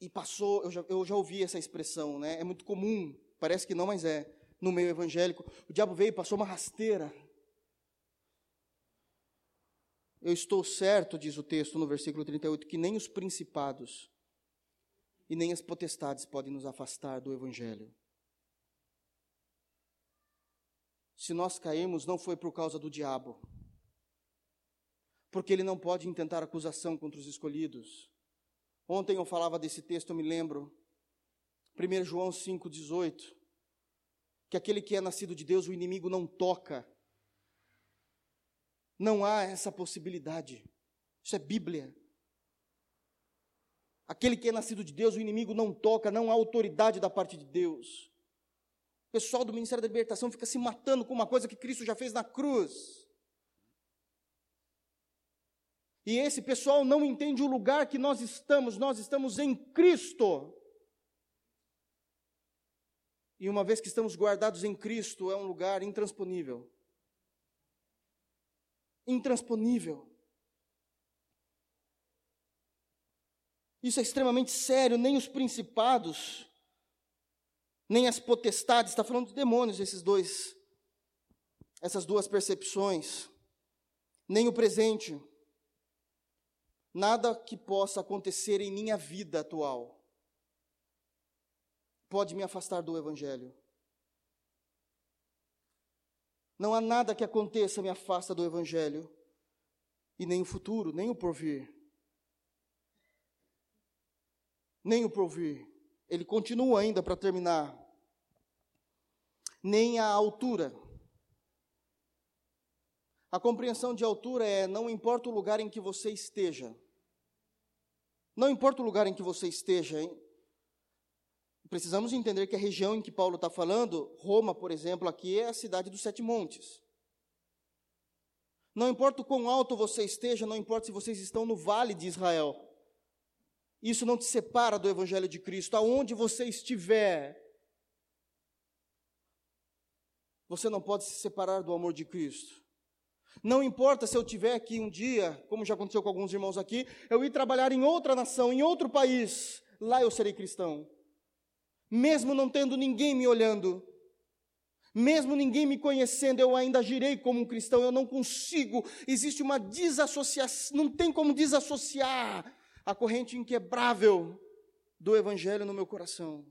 e passou, eu já, eu já ouvi essa expressão, né? É muito comum, parece que não, mas é, no meio evangélico. O diabo veio e passou uma rasteira. Eu estou certo, diz o texto no versículo 38, que nem os principados e nem as potestades podem nos afastar do evangelho. se nós caímos, não foi por causa do diabo. Porque ele não pode intentar acusação contra os escolhidos. Ontem eu falava desse texto, eu me lembro. 1 João 5,18. Que aquele que é nascido de Deus, o inimigo não toca. Não há essa possibilidade. Isso é Bíblia. Aquele que é nascido de Deus, o inimigo não toca, não há autoridade da parte de Deus. O pessoal do Ministério da Libertação fica se matando com uma coisa que Cristo já fez na cruz. E esse pessoal não entende o lugar que nós estamos, nós estamos em Cristo. E uma vez que estamos guardados em Cristo, é um lugar intransponível. Intransponível. Isso é extremamente sério, nem os principados, nem as potestades, está falando de demônios, esses dois, essas duas percepções, nem o presente, nada que possa acontecer em minha vida atual pode me afastar do Evangelho. Não há nada que aconteça me afasta do Evangelho, e nem o futuro, nem o porvir nem o porvir. Ele continua ainda para terminar. Nem a altura. A compreensão de altura é: não importa o lugar em que você esteja. Não importa o lugar em que você esteja, hein? Precisamos entender que a região em que Paulo está falando, Roma, por exemplo, aqui é a cidade dos sete montes. Não importa o quão alto você esteja, não importa se vocês estão no vale de Israel. Isso não te separa do Evangelho de Cristo. Aonde você estiver, você não pode se separar do amor de Cristo. Não importa se eu tiver aqui um dia, como já aconteceu com alguns irmãos aqui, eu ir trabalhar em outra nação, em outro país, lá eu serei cristão. Mesmo não tendo ninguém me olhando, mesmo ninguém me conhecendo, eu ainda girei como um cristão, eu não consigo, existe uma desassociação, não tem como desassociar a corrente inquebrável do Evangelho no meu coração.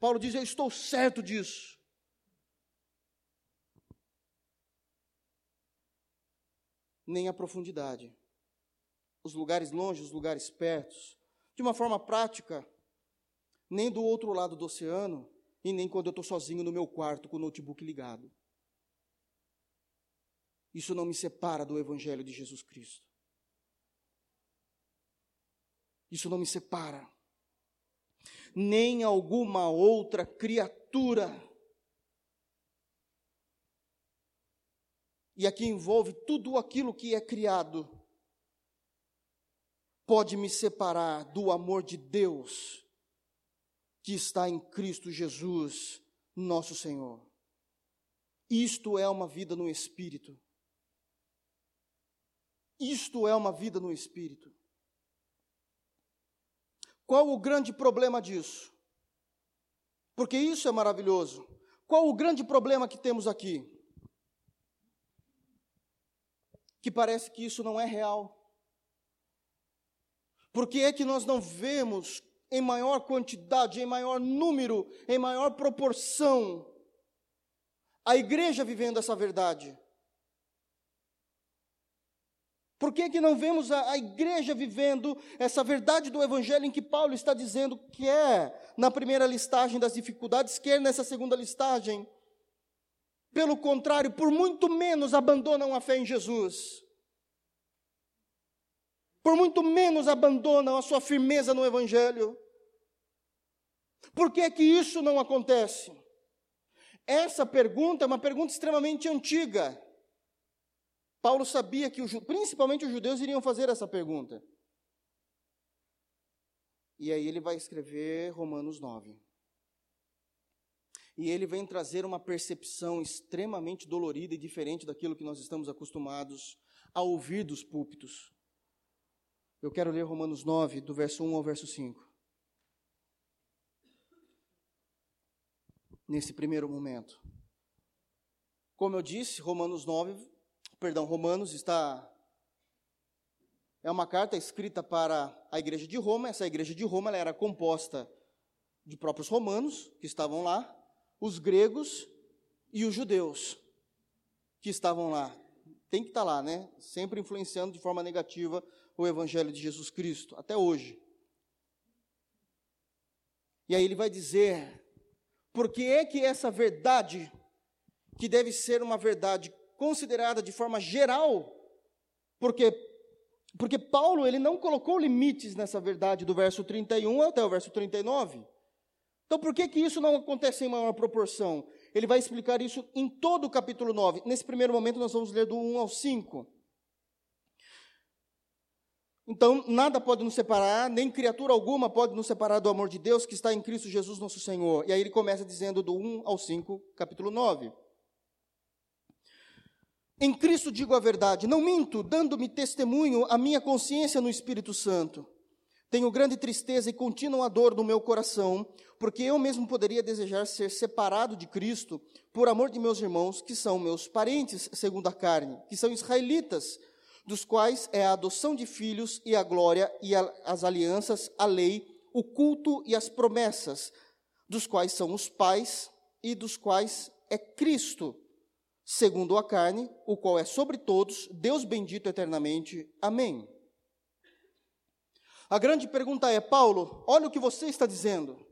Paulo diz: Eu estou certo disso. Nem a profundidade, os lugares longe, os lugares pertos, de uma forma prática, nem do outro lado do oceano, e nem quando eu estou sozinho no meu quarto com o notebook ligado. Isso não me separa do Evangelho de Jesus Cristo. Isso não me separa. Nem alguma outra criatura. E aqui envolve tudo aquilo que é criado. Pode me separar do amor de Deus que está em Cristo Jesus, nosso Senhor. Isto é uma vida no Espírito. Isto é uma vida no Espírito. Qual o grande problema disso? Porque isso é maravilhoso. Qual o grande problema que temos aqui? Que parece que isso não é real. Por que é que nós não vemos em maior quantidade, em maior número, em maior proporção, a igreja vivendo essa verdade? Por que, que não vemos a, a, igreja vivendo essa verdade do Evangelho em que Paulo está dizendo, quer é na primeira listagem das dificuldades, quer nessa segunda listagem? Pelo contrário, por muito menos abandonam a fé em Jesus. Por muito menos abandonam a sua firmeza no Evangelho. Por que, que isso não acontece? Essa pergunta é uma pergunta extremamente antiga. Paulo sabia que, principalmente os judeus, iriam fazer essa pergunta. E aí ele vai escrever Romanos 9. E ele vem trazer uma percepção extremamente dolorida e diferente daquilo que nós estamos acostumados a ouvir dos púlpitos. Eu quero ler Romanos 9, do verso 1 ao verso 5. Nesse primeiro momento. Como eu disse, Romanos 9 perdão, Romanos está é uma carta escrita para a igreja de Roma. Essa igreja de Roma era composta de próprios romanos que estavam lá, os gregos e os judeus que estavam lá. Tem que estar lá, né? Sempre influenciando de forma negativa o evangelho de Jesus Cristo, até hoje. E aí ele vai dizer: por que é que essa verdade, que deve ser uma verdade considerada de forma geral, porque porque Paulo ele não colocou limites nessa verdade do verso 31 até o verso 39. Então por que que isso não acontece em maior proporção? Ele vai explicar isso em todo o capítulo 9. Nesse primeiro momento nós vamos ler do 1 ao 5. Então, nada pode nos separar, nem criatura alguma pode nos separar do amor de Deus que está em Cristo Jesus nosso Senhor. E aí ele começa dizendo do 1 ao 5, capítulo 9. Em Cristo digo a verdade, não minto, dando-me testemunho a minha consciência no Espírito Santo. Tenho grande tristeza e contínua dor no meu coração, porque eu mesmo poderia desejar ser separado de Cristo por amor de meus irmãos, que são meus parentes segundo a carne, que são israelitas dos quais é a adoção de filhos e a glória e a, as alianças, a lei, o culto e as promessas, dos quais são os pais e dos quais é Cristo, segundo a carne, o qual é sobre todos, Deus bendito eternamente. Amém. A grande pergunta é, Paulo, olha o que você está dizendo.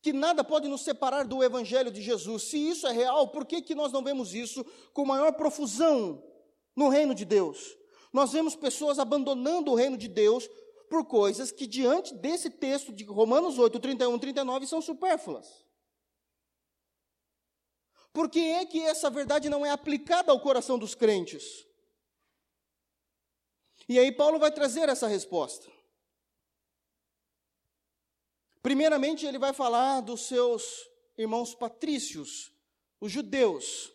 Que nada pode nos separar do Evangelho de Jesus. Se isso é real, por que, que nós não vemos isso com maior profusão no reino de Deus. Nós vemos pessoas abandonando o reino de Deus por coisas que, diante desse texto de Romanos 8, 31 e 39, são supérfluas. Por que é que essa verdade não é aplicada ao coração dos crentes? E aí Paulo vai trazer essa resposta. Primeiramente, ele vai falar dos seus irmãos patrícios, os judeus.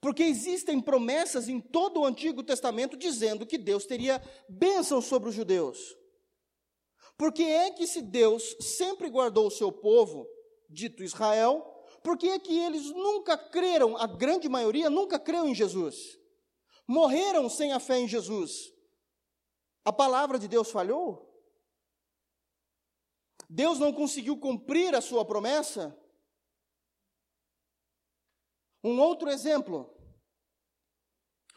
Porque existem promessas em todo o Antigo Testamento dizendo que Deus teria bênção sobre os judeus. Porque é que se Deus sempre guardou o seu povo, dito Israel, por que é que eles nunca creram, a grande maioria nunca creu em Jesus? Morreram sem a fé em Jesus. A palavra de Deus falhou? Deus não conseguiu cumprir a sua promessa? Um outro exemplo.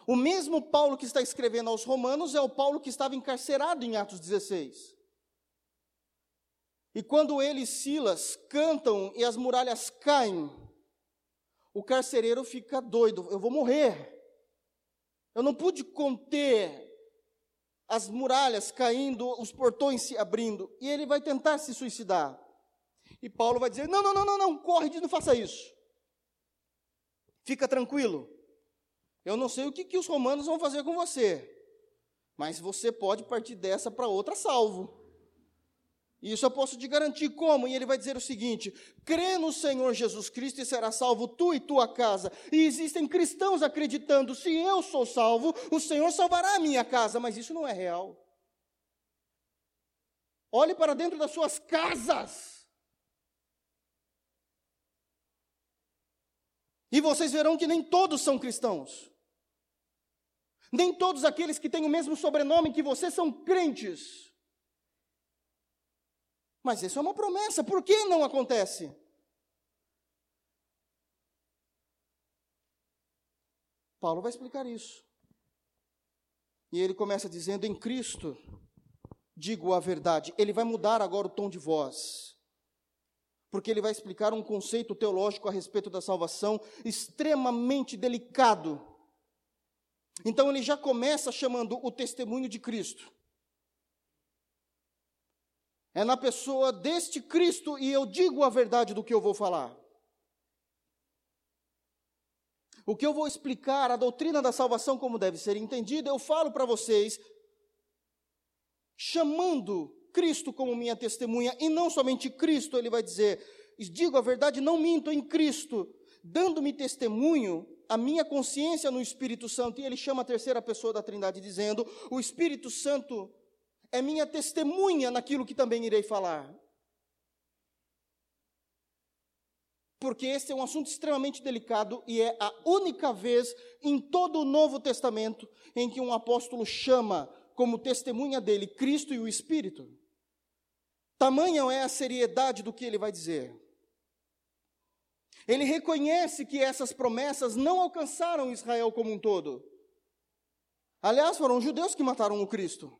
O mesmo Paulo que está escrevendo aos Romanos é o Paulo que estava encarcerado em Atos 16. E quando ele e Silas cantam e as muralhas caem, o carcereiro fica doido: eu vou morrer. Eu não pude conter as muralhas caindo, os portões se abrindo, e ele vai tentar se suicidar. E Paulo vai dizer: não, não, não, não, não, corre, não faça isso. Fica tranquilo. Eu não sei o que, que os romanos vão fazer com você, mas você pode partir dessa para outra salvo. E isso eu posso te garantir como? E ele vai dizer o seguinte: crê no Senhor Jesus Cristo e será salvo tu e tua casa. E existem cristãos acreditando: se eu sou salvo, o Senhor salvará a minha casa. Mas isso não é real. Olhe para dentro das suas casas. E vocês verão que nem todos são cristãos. Nem todos aqueles que têm o mesmo sobrenome que você são crentes. Mas isso é uma promessa, por que não acontece? Paulo vai explicar isso. E ele começa dizendo: em Cristo, digo a verdade. Ele vai mudar agora o tom de voz porque ele vai explicar um conceito teológico a respeito da salvação extremamente delicado. Então ele já começa chamando o testemunho de Cristo. É na pessoa deste Cristo e eu digo a verdade do que eu vou falar. O que eu vou explicar, a doutrina da salvação como deve ser entendida, eu falo para vocês, chamando Cristo como minha testemunha, e não somente Cristo, ele vai dizer: digo a verdade, não minto em Cristo, dando-me testemunho a minha consciência no Espírito Santo, e ele chama a terceira pessoa da Trindade, dizendo: O Espírito Santo é minha testemunha naquilo que também irei falar. Porque esse é um assunto extremamente delicado e é a única vez em todo o Novo Testamento em que um apóstolo chama como testemunha dele Cristo e o Espírito. Tamanha é a seriedade do que ele vai dizer. Ele reconhece que essas promessas não alcançaram Israel como um todo. Aliás, foram os judeus que mataram o Cristo.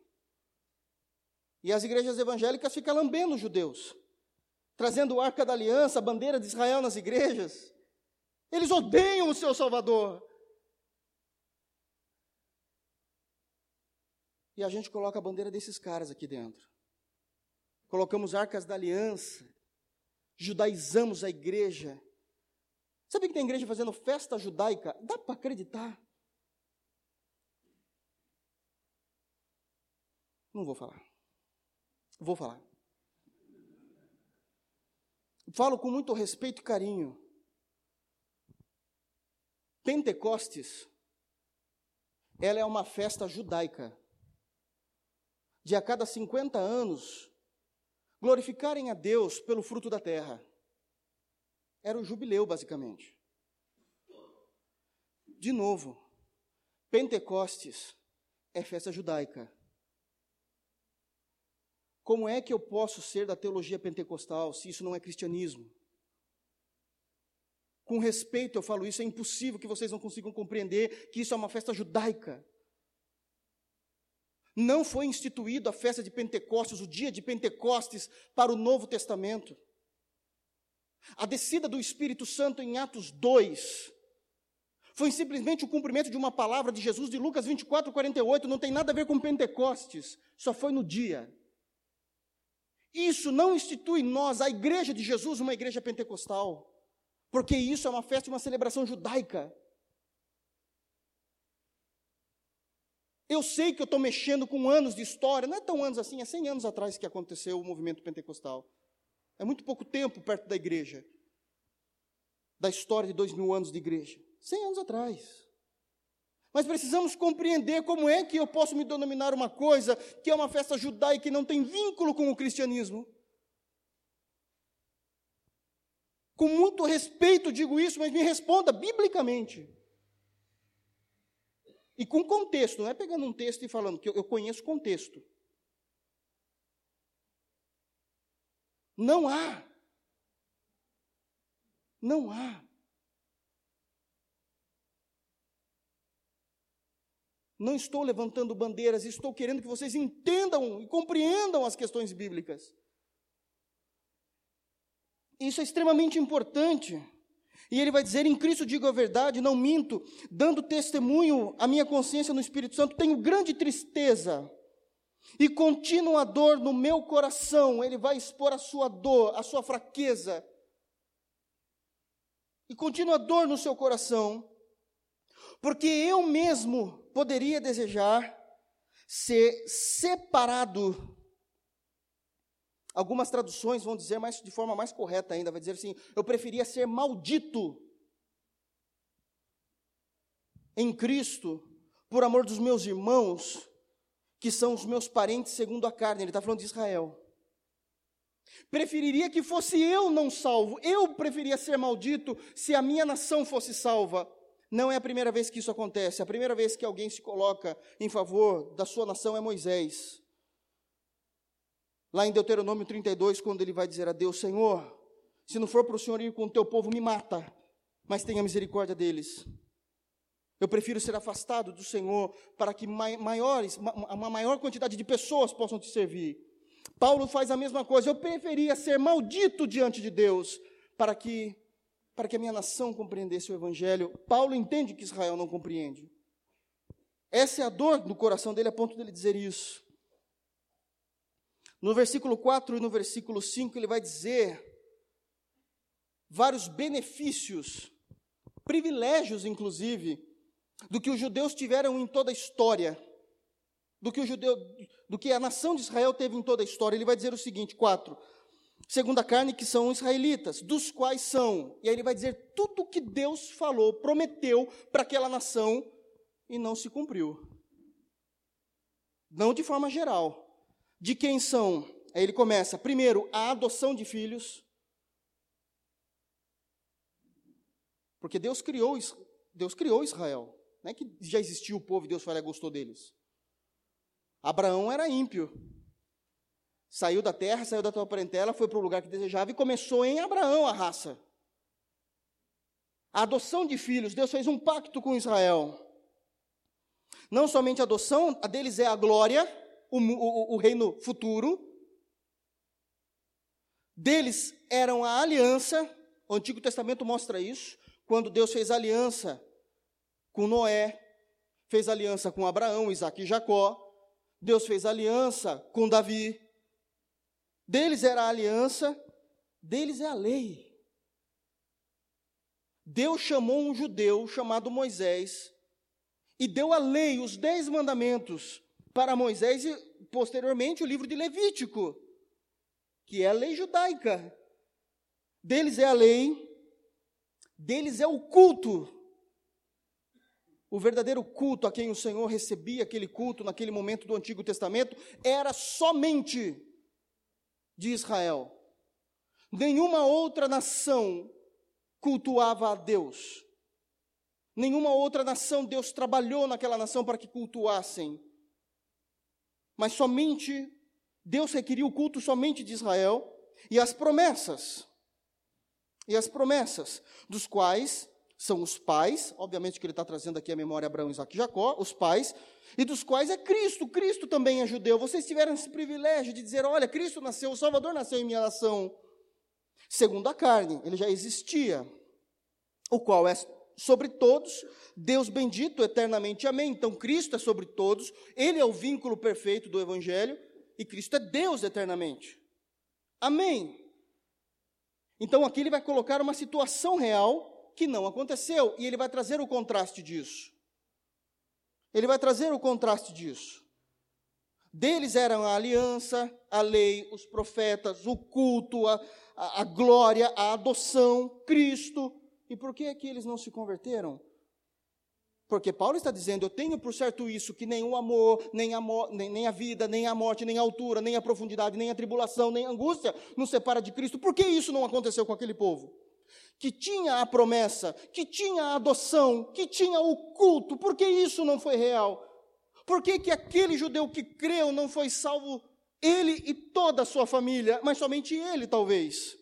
E as igrejas evangélicas ficam lambendo os judeus, trazendo o arca da aliança, a bandeira de Israel nas igrejas. Eles odeiam o seu Salvador. E a gente coloca a bandeira desses caras aqui dentro. Colocamos arcas da aliança, judaizamos a igreja. Sabe que tem igreja fazendo festa judaica? Dá para acreditar. Não vou falar. Vou falar. Falo com muito respeito e carinho. Pentecostes, ela é uma festa judaica. De a cada 50 anos, glorificarem a Deus pelo fruto da terra. Era o jubileu, basicamente. De novo, Pentecostes é festa judaica. Como é que eu posso ser da teologia pentecostal se isso não é cristianismo? Com respeito eu falo isso, é impossível que vocês não consigam compreender que isso é uma festa judaica. Não foi instituído a festa de Pentecostes, o dia de Pentecostes, para o Novo Testamento. A descida do Espírito Santo em Atos 2 foi simplesmente o cumprimento de uma palavra de Jesus de Lucas 24, 48, não tem nada a ver com Pentecostes, só foi no dia. Isso não institui nós, a igreja de Jesus, uma igreja pentecostal, porque isso é uma festa, uma celebração judaica. Eu sei que eu estou mexendo com anos de história, não é tão anos assim, é 100 anos atrás que aconteceu o movimento pentecostal. É muito pouco tempo perto da igreja, da história de dois mil anos de igreja. 100 anos atrás. Mas precisamos compreender como é que eu posso me denominar uma coisa que é uma festa judaica que não tem vínculo com o cristianismo. Com muito respeito digo isso, mas me responda biblicamente. E com contexto, não é pegando um texto e falando que eu conheço contexto. Não há. Não há. Não estou levantando bandeiras, estou querendo que vocês entendam e compreendam as questões bíblicas. Isso é extremamente importante. E ele vai dizer: em Cristo digo a verdade, não minto, dando testemunho à minha consciência no Espírito Santo, tenho grande tristeza e contínua dor no meu coração. Ele vai expor a sua dor, a sua fraqueza, e contínua dor no seu coração, porque eu mesmo poderia desejar ser separado. Algumas traduções vão dizer mais de forma mais correta ainda, vai dizer assim: eu preferia ser maldito em Cristo por amor dos meus irmãos, que são os meus parentes segundo a carne. Ele está falando de Israel. Preferiria que fosse eu não salvo. Eu preferia ser maldito se a minha nação fosse salva. Não é a primeira vez que isso acontece. A primeira vez que alguém se coloca em favor da sua nação é Moisés. Lá em Deuteronômio 32, quando ele vai dizer a Deus: Senhor, se não for para o Senhor ir com o teu povo, me mata, mas tenha misericórdia deles. Eu prefiro ser afastado do Senhor para que maiores, uma maior quantidade de pessoas possam te servir. Paulo faz a mesma coisa. Eu preferia ser maldito diante de Deus para que para que a minha nação compreendesse o Evangelho. Paulo entende que Israel não compreende. Essa é a dor do coração dele, a ponto dele dizer isso. No versículo 4 e no versículo 5, ele vai dizer vários benefícios, privilégios, inclusive, do que os judeus tiveram em toda a história, do que, o judeu, do que a nação de Israel teve em toda a história. Ele vai dizer o seguinte: 4 segundo a carne, que são israelitas, dos quais são. E aí ele vai dizer tudo o que Deus falou, prometeu para aquela nação e não se cumpriu. Não de forma geral. De quem são? Aí ele começa, primeiro, a adoção de filhos. Porque Deus criou, Deus criou Israel. Não é que já existiu o povo e Deus falou, gostou deles. Abraão era ímpio. Saiu da terra, saiu da tua parentela, foi para o lugar que desejava e começou em Abraão a raça. A adoção de filhos, Deus fez um pacto com Israel. Não somente a adoção, a deles é a glória, o, o, o reino futuro. Deles eram a aliança, o Antigo Testamento mostra isso, quando Deus fez aliança com Noé, fez aliança com Abraão, Isaac e Jacó, Deus fez aliança com Davi. Deles era a aliança, deles é a lei. Deus chamou um judeu chamado Moisés e deu a lei, os dez mandamentos, para Moisés e, posteriormente, o livro de Levítico, que é a lei judaica. Deles é a lei, deles é o culto. O verdadeiro culto a quem o Senhor recebia aquele culto naquele momento do Antigo Testamento era somente de Israel. Nenhuma outra nação cultuava a Deus. Nenhuma outra nação, Deus trabalhou naquela nação para que cultuassem. Mas somente, Deus requeriu o culto somente de Israel e as promessas. E as promessas, dos quais são os pais, obviamente que ele está trazendo aqui a memória Abraão, Isaac e Jacó, os pais, e dos quais é Cristo. Cristo também é judeu. Vocês tiveram esse privilégio de dizer: olha, Cristo nasceu, o Salvador nasceu em minha nação. Segundo a carne, ele já existia, o qual é sobre todos, Deus bendito eternamente. Amém. Então, Cristo é sobre todos, Ele é o vínculo perfeito do Evangelho, e Cristo é Deus eternamente. Amém. Então, aqui ele vai colocar uma situação real que não aconteceu, e ele vai trazer o contraste disso. Ele vai trazer o contraste disso. Deles eram a aliança, a lei, os profetas, o culto, a, a, a glória, a adoção, Cristo. E por que é que eles não se converteram? Porque Paulo está dizendo: Eu tenho por certo isso, que o amor, nem a, nem, nem a vida, nem a morte, nem a altura, nem a profundidade, nem a tribulação, nem a angústia nos separa de Cristo. Por que isso não aconteceu com aquele povo? Que tinha a promessa, que tinha a adoção, que tinha o culto, por que isso não foi real? Por que, que aquele judeu que creu não foi salvo, ele e toda a sua família, mas somente ele, talvez?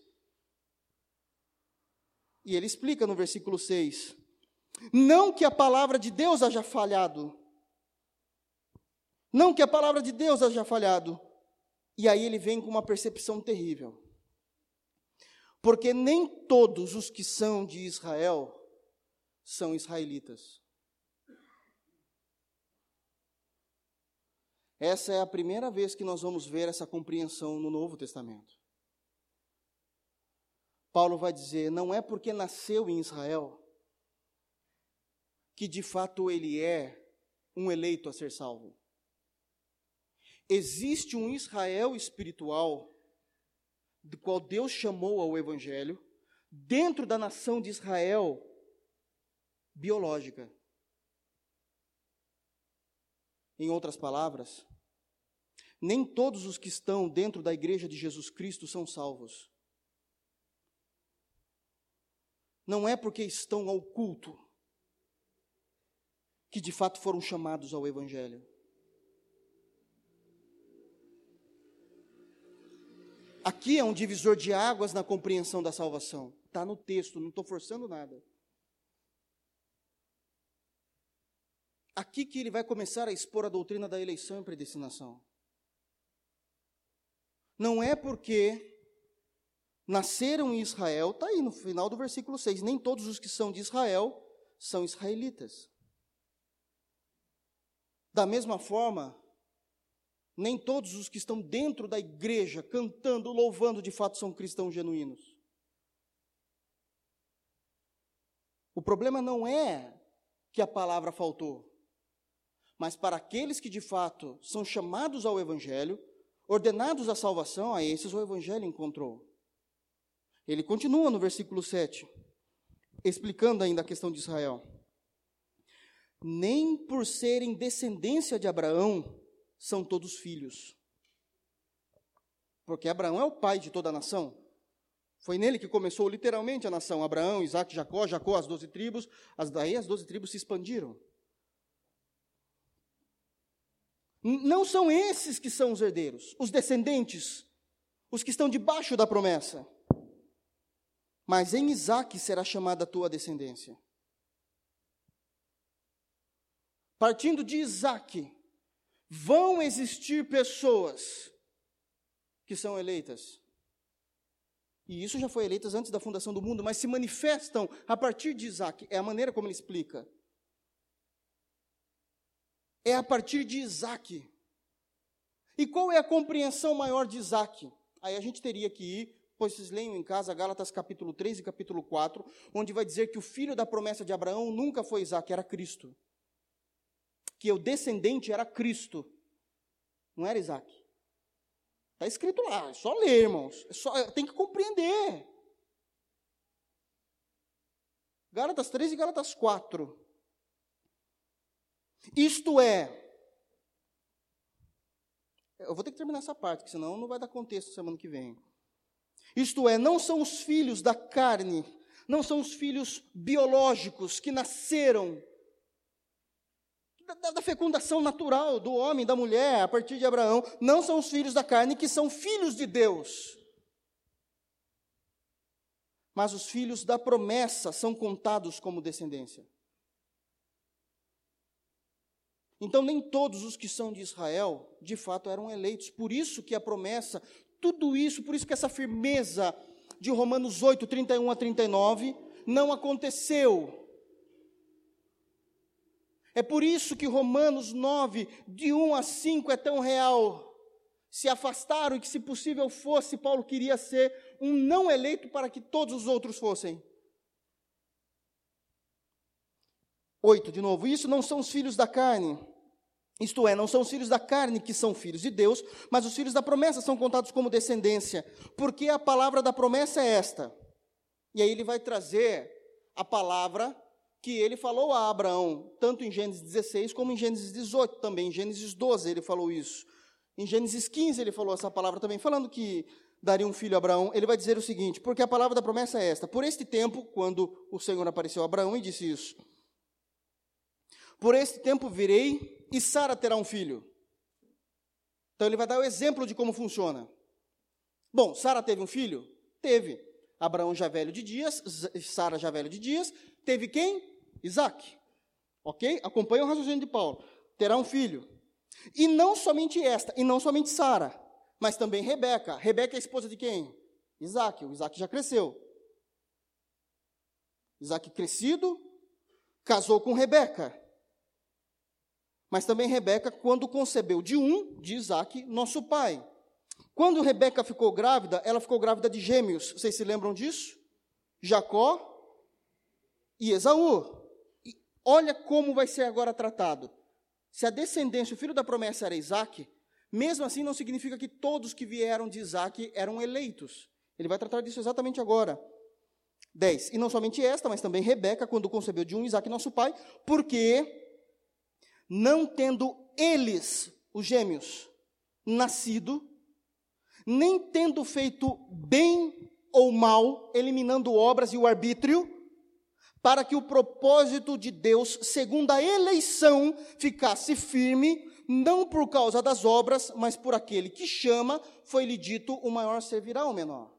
E ele explica no versículo 6: Não que a palavra de Deus haja falhado. Não que a palavra de Deus haja falhado. E aí ele vem com uma percepção terrível. Porque nem todos os que são de Israel são israelitas. Essa é a primeira vez que nós vamos ver essa compreensão no Novo Testamento. Paulo vai dizer: não é porque nasceu em Israel que de fato ele é um eleito a ser salvo. Existe um Israel espiritual, do qual Deus chamou ao Evangelho, dentro da nação de Israel biológica. Em outras palavras, nem todos os que estão dentro da igreja de Jesus Cristo são salvos. Não é porque estão ao culto que de fato foram chamados ao Evangelho. Aqui é um divisor de águas na compreensão da salvação. Está no texto, não estou forçando nada. Aqui que ele vai começar a expor a doutrina da eleição e predestinação. Não é porque nasceram em Israel, está aí no final do versículo 6. Nem todos os que são de Israel são israelitas. Da mesma forma, nem todos os que estão dentro da igreja, cantando, louvando, de fato são cristãos genuínos. O problema não é que a palavra faltou, mas para aqueles que de fato são chamados ao Evangelho, ordenados à salvação, a esses o Evangelho encontrou. Ele continua no versículo 7, explicando ainda a questão de Israel. Nem por serem descendência de Abraão são todos filhos. Porque Abraão é o pai de toda a nação. Foi nele que começou literalmente a nação. Abraão, Isaac, Jacó, Jacó, as doze tribos. As, daí as doze tribos se expandiram. Não são esses que são os herdeiros, os descendentes, os que estão debaixo da promessa. Mas em Isaque será chamada a tua descendência. Partindo de Isaque, vão existir pessoas que são eleitas. E isso já foi eleitas antes da fundação do mundo, mas se manifestam a partir de Isaac. É a maneira como ele explica. É a partir de Isaac. E qual é a compreensão maior de Isaac? Aí a gente teria que ir, pois vocês leiam em casa Gálatas capítulo 3 e capítulo 4, onde vai dizer que o filho da promessa de Abraão nunca foi Isaac, era Cristo. Que o descendente era Cristo, não era Isaac. Está escrito lá, é só ler, irmãos. É só, tem que compreender. Gálatas 3 e Gálatas 4. Isto é. Eu vou ter que terminar essa parte, porque senão não vai dar contexto semana que vem. Isto é, não são os filhos da carne, não são os filhos biológicos que nasceram da, da, fecundação natural do homem, da mulher, a partir de Abraão, não são os filhos da carne que são filhos de Deus. Mas os filhos da promessa são contados como descendência. Então, nem todos os que são de Israel, de fato, eram eleitos. Por isso que a promessa, tudo isso, por isso que essa firmeza de Romanos 8, 31 a 39, não aconteceu é por isso que Romanos 9, de 1 a 5, é tão real. Se afastaram e que, se possível fosse, Paulo queria ser um não eleito para que todos os outros fossem. 8, de novo. Isso não são os filhos da carne. Isto é, não são os filhos da carne que são filhos de Deus, mas os filhos da promessa são contados como descendência. Porque a palavra da promessa é esta. E aí ele vai trazer a palavra que ele falou a Abraão, tanto em Gênesis 16 como em Gênesis 18 também. Em Gênesis 12 ele falou isso. Em Gênesis 15 ele falou essa palavra também, falando que daria um filho a Abraão. Ele vai dizer o seguinte: porque a palavra da promessa é esta. Por este tempo, quando o Senhor apareceu a Abraão e disse isso: Por este tempo virei e Sara terá um filho. Então ele vai dar o exemplo de como funciona. Bom, Sara teve um filho? Teve. Abraão já velho de dias, Sara já velho de dias, teve quem? Isaac. Ok? Acompanha o raciocínio de Paulo. Terá um filho. E não somente esta, e não somente Sara, mas também Rebeca. Rebeca é esposa de quem? Isaac. O Isaac já cresceu. Isaac crescido, casou com Rebeca. Mas também Rebeca, quando concebeu de um, de Isaac, nosso pai. Quando Rebeca ficou grávida, ela ficou grávida de gêmeos. Vocês se lembram disso? Jacó e Esaú. E olha como vai ser agora tratado. Se a descendência, o filho da promessa era Isaac, mesmo assim não significa que todos que vieram de Isaac eram eleitos. Ele vai tratar disso exatamente agora. 10. E não somente esta, mas também Rebeca, quando concebeu de um Isaac, nosso pai, porque, não tendo eles, os gêmeos, nascido, nem tendo feito bem ou mal, eliminando obras e o arbítrio, para que o propósito de Deus, segundo a eleição, ficasse firme, não por causa das obras, mas por aquele que chama, foi-lhe dito: o maior servirá ao menor.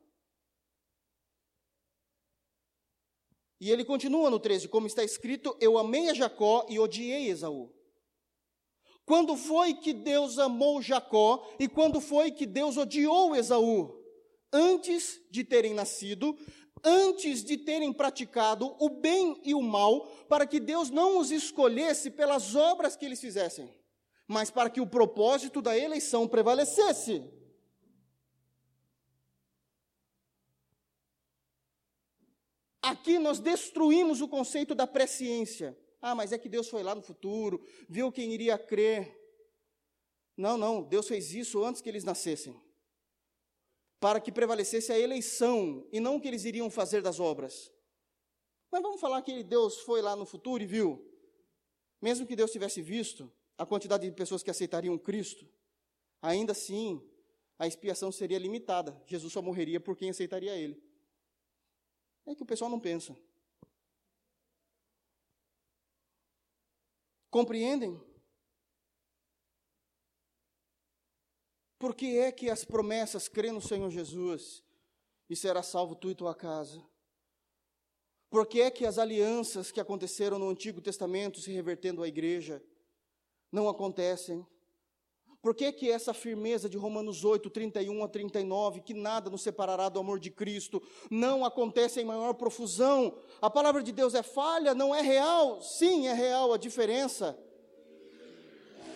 E ele continua no 13, como está escrito: Eu amei a Jacó e odiei Esaú. Quando foi que Deus amou Jacó e quando foi que Deus odiou Esaú? Antes de terem nascido, antes de terem praticado o bem e o mal, para que Deus não os escolhesse pelas obras que eles fizessem, mas para que o propósito da eleição prevalecesse. Aqui nós destruímos o conceito da presciência. Ah, mas é que Deus foi lá no futuro, viu quem iria crer. Não, não, Deus fez isso antes que eles nascessem para que prevalecesse a eleição e não o que eles iriam fazer das obras. Mas vamos falar que Deus foi lá no futuro e viu. Mesmo que Deus tivesse visto a quantidade de pessoas que aceitariam Cristo, ainda assim a expiação seria limitada. Jesus só morreria por quem aceitaria Ele. É que o pessoal não pensa. Compreendem? Por que é que as promessas crê no Senhor Jesus e será salvo tu e tua casa? Por que é que as alianças que aconteceram no Antigo Testamento se revertendo à igreja não acontecem? Por que, que essa firmeza de Romanos 8, 31 a 39, que nada nos separará do amor de Cristo, não acontece em maior profusão? A palavra de Deus é falha, não é real? Sim, é real. A diferença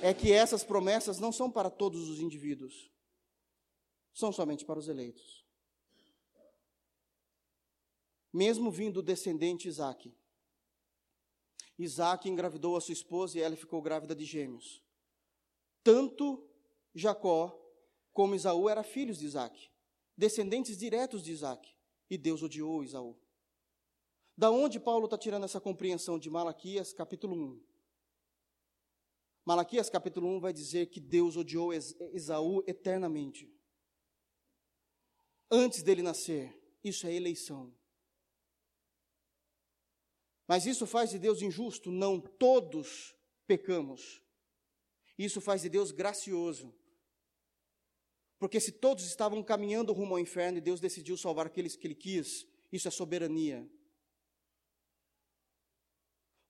é que essas promessas não são para todos os indivíduos, são somente para os eleitos. Mesmo vindo o descendente Isaac, Isaac engravidou a sua esposa e ela ficou grávida de gêmeos. Tanto Jacó como Isaú eram filhos de Isaac, descendentes diretos de Isaac, e Deus odiou Isaú. Da onde Paulo está tirando essa compreensão de Malaquias capítulo 1? Malaquias capítulo 1 vai dizer que Deus odiou Esaú eternamente. Antes dele nascer. Isso é eleição. Mas isso faz de Deus injusto? Não, todos pecamos. Isso faz de Deus gracioso. Porque se todos estavam caminhando rumo ao inferno e Deus decidiu salvar aqueles que Ele quis, isso é soberania.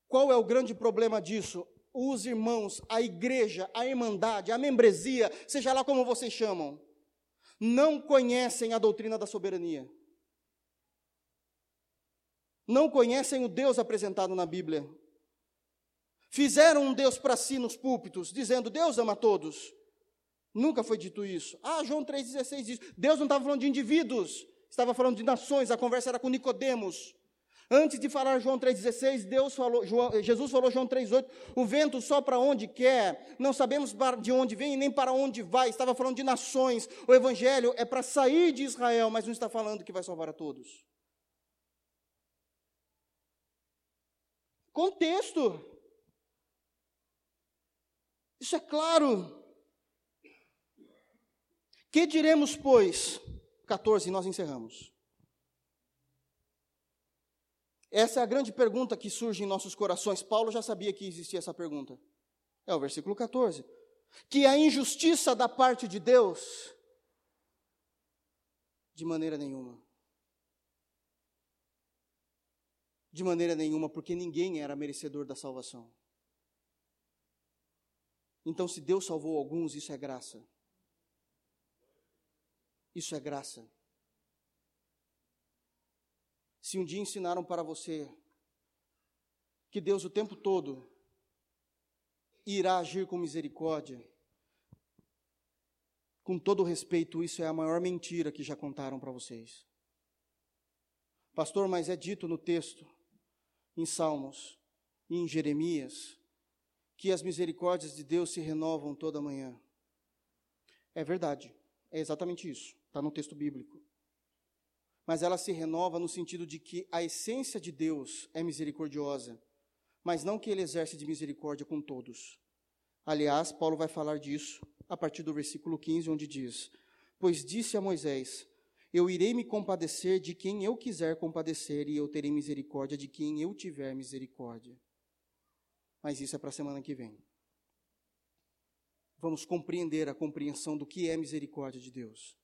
Qual é o grande problema disso? Os irmãos, a igreja, a irmandade, a membresia, seja lá como vocês chamam, não conhecem a doutrina da soberania. Não conhecem o Deus apresentado na Bíblia. Fizeram um Deus para si nos púlpitos, dizendo: Deus ama todos. Nunca foi dito isso. Ah, João 3,16 diz: Deus não estava falando de indivíduos, estava falando de nações, a conversa era com Nicodemos. Antes de falar João 3,16, Deus falou, João, Jesus falou João 3,8, o vento sopra onde quer, não sabemos de onde vem nem para onde vai, estava falando de nações, o evangelho é para sair de Israel, mas não está falando que vai salvar a todos. Contexto. Isso é claro. Que diremos, pois? 14, nós encerramos. Essa é a grande pergunta que surge em nossos corações. Paulo já sabia que existia essa pergunta. É o versículo 14. Que a injustiça da parte de Deus, de maneira nenhuma. De maneira nenhuma, porque ninguém era merecedor da salvação. Então, se Deus salvou alguns, isso é graça. Isso é graça. Se um dia ensinaram para você que Deus o tempo todo irá agir com misericórdia, com todo respeito, isso é a maior mentira que já contaram para vocês. Pastor, mas é dito no texto, em Salmos e em Jeremias, que as misericórdias de Deus se renovam toda manhã. É verdade, é exatamente isso, está no texto bíblico. Mas ela se renova no sentido de que a essência de Deus é misericordiosa, mas não que ele exerce de misericórdia com todos. Aliás, Paulo vai falar disso a partir do versículo 15, onde diz: Pois disse a Moisés: Eu irei me compadecer de quem eu quiser compadecer, e eu terei misericórdia de quem eu tiver misericórdia mas isso é para a semana que vem. Vamos compreender a compreensão do que é misericórdia de Deus.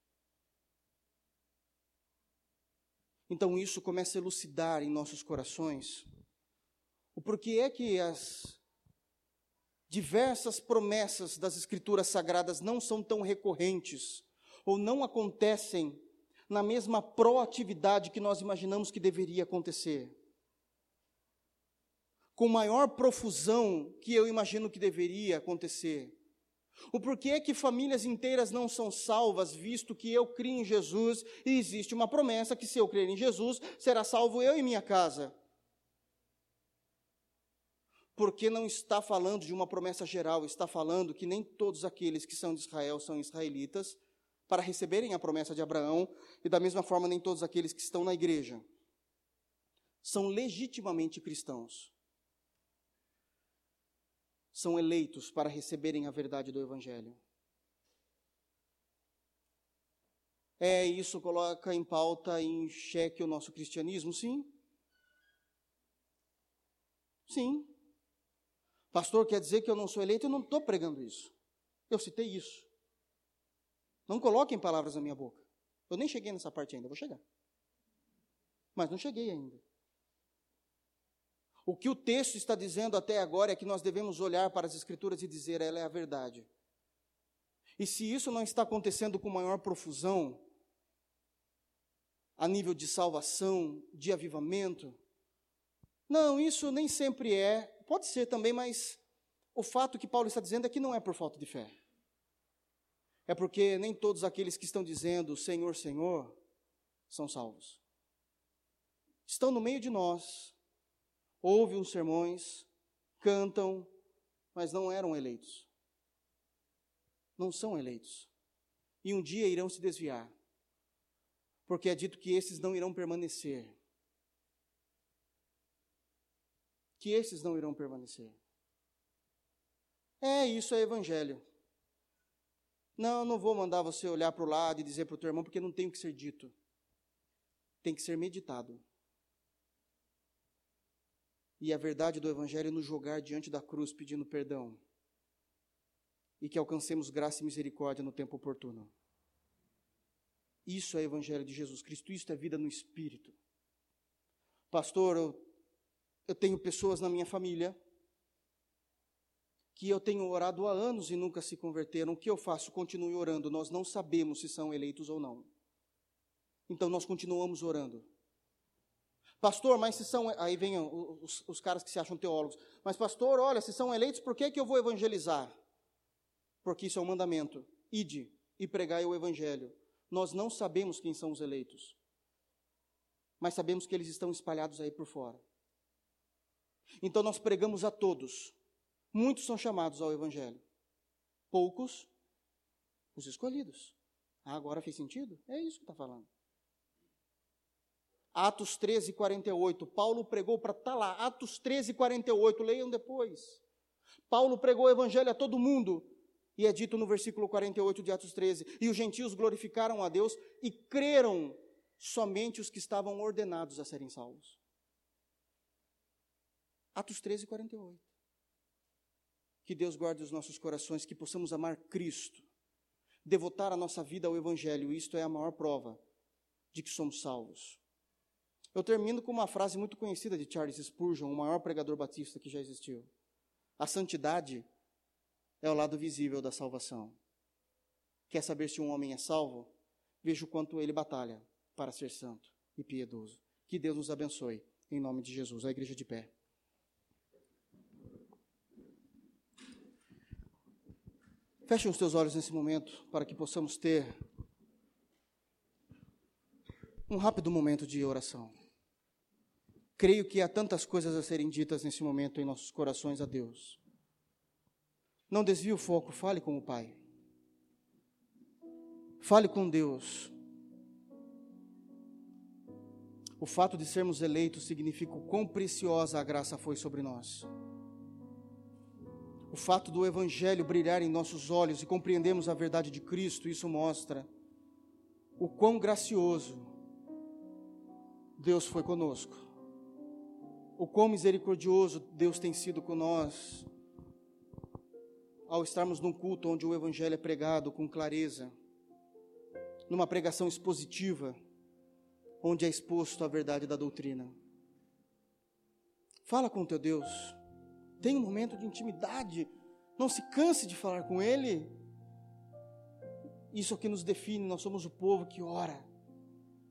Então isso começa a elucidar em nossos corações o porquê é que as diversas promessas das Escrituras Sagradas não são tão recorrentes ou não acontecem na mesma proatividade que nós imaginamos que deveria acontecer com maior profusão que eu imagino que deveria acontecer. O porquê que famílias inteiras não são salvas, visto que eu crio em Jesus e existe uma promessa que se eu crer em Jesus, será salvo eu e minha casa. Porque não está falando de uma promessa geral, está falando que nem todos aqueles que são de Israel são israelitas para receberem a promessa de Abraão, e da mesma forma nem todos aqueles que estão na igreja são legitimamente cristãos são eleitos para receberem a verdade do Evangelho. É, isso coloca em pauta, em xeque o nosso cristianismo? Sim. Sim. Pastor, quer dizer que eu não sou eleito? Eu não estou pregando isso. Eu citei isso. Não coloquem palavras na minha boca. Eu nem cheguei nessa parte ainda, vou chegar. Mas não cheguei ainda. O que o texto está dizendo até agora é que nós devemos olhar para as Escrituras e dizer, ela é a verdade. E se isso não está acontecendo com maior profusão, a nível de salvação, de avivamento, não, isso nem sempre é, pode ser também, mas o fato que Paulo está dizendo é que não é por falta de fé. É porque nem todos aqueles que estão dizendo Senhor, Senhor, são salvos. Estão no meio de nós, ouvem os sermões, cantam, mas não eram eleitos. Não são eleitos. E um dia irão se desviar. Porque é dito que esses não irão permanecer. Que esses não irão permanecer. É, isso é evangelho. Não, não vou mandar você olhar para o lado e dizer para o teu irmão, porque não tem o que ser dito. Tem que ser meditado. E a verdade do Evangelho nos jogar diante da cruz pedindo perdão. E que alcancemos graça e misericórdia no tempo oportuno. Isso é o Evangelho de Jesus Cristo, isso é vida no Espírito. Pastor, eu, eu tenho pessoas na minha família que eu tenho orado há anos e nunca se converteram. O que eu faço? Continue orando. Nós não sabemos se são eleitos ou não. Então nós continuamos orando. Pastor, mas se são. Aí vem os, os, caras que se acham teólogos. Mas, pastor, olha, se são eleitos, por que, que eu vou evangelizar? Porque isso é um mandamento. Ide e pregai o evangelho. Nós não sabemos quem são os eleitos. Mas sabemos que eles estão espalhados aí por fora. Então nós pregamos a todos. Muitos são chamados ao evangelho. Poucos, os escolhidos. Ah, agora fez sentido? É isso que está falando. Atos 13, 48. Paulo pregou para estar tá lá. Atos 13, 48. Leiam depois. Paulo pregou o evangelho a todo mundo. E é dito no versículo 48 de Atos 13: E os gentios glorificaram a Deus e creram somente os que estavam ordenados a serem salvos. Atos 13, 48. Que Deus guarde os nossos corações, que possamos amar Cristo, devotar a nossa vida ao Evangelho. Isto é a maior prova de que somos salvos. Eu termino com uma frase muito conhecida de Charles Spurgeon, o maior pregador batista que já existiu. A santidade é o lado visível da salvação. Quer saber se um homem é salvo? Veja o quanto ele batalha para ser santo e piedoso. Que Deus nos abençoe. Em nome de Jesus. A igreja de pé. Feche os teus olhos nesse momento para que possamos ter um rápido momento de oração. Creio que há tantas coisas a serem ditas nesse momento em nossos corações a Deus. Não desvie o foco, fale com o Pai. Fale com Deus. O fato de sermos eleitos significa o quão preciosa a graça foi sobre nós. O fato do Evangelho brilhar em nossos olhos e compreendermos a verdade de Cristo, isso mostra o quão gracioso Deus foi conosco, o quão misericordioso Deus tem sido com nós, ao estarmos num culto onde o Evangelho é pregado com clareza, numa pregação expositiva, onde é exposto a verdade da doutrina. Fala com teu Deus, tenha um momento de intimidade, não se canse de falar com Ele. Isso é o que nos define, nós somos o povo que ora.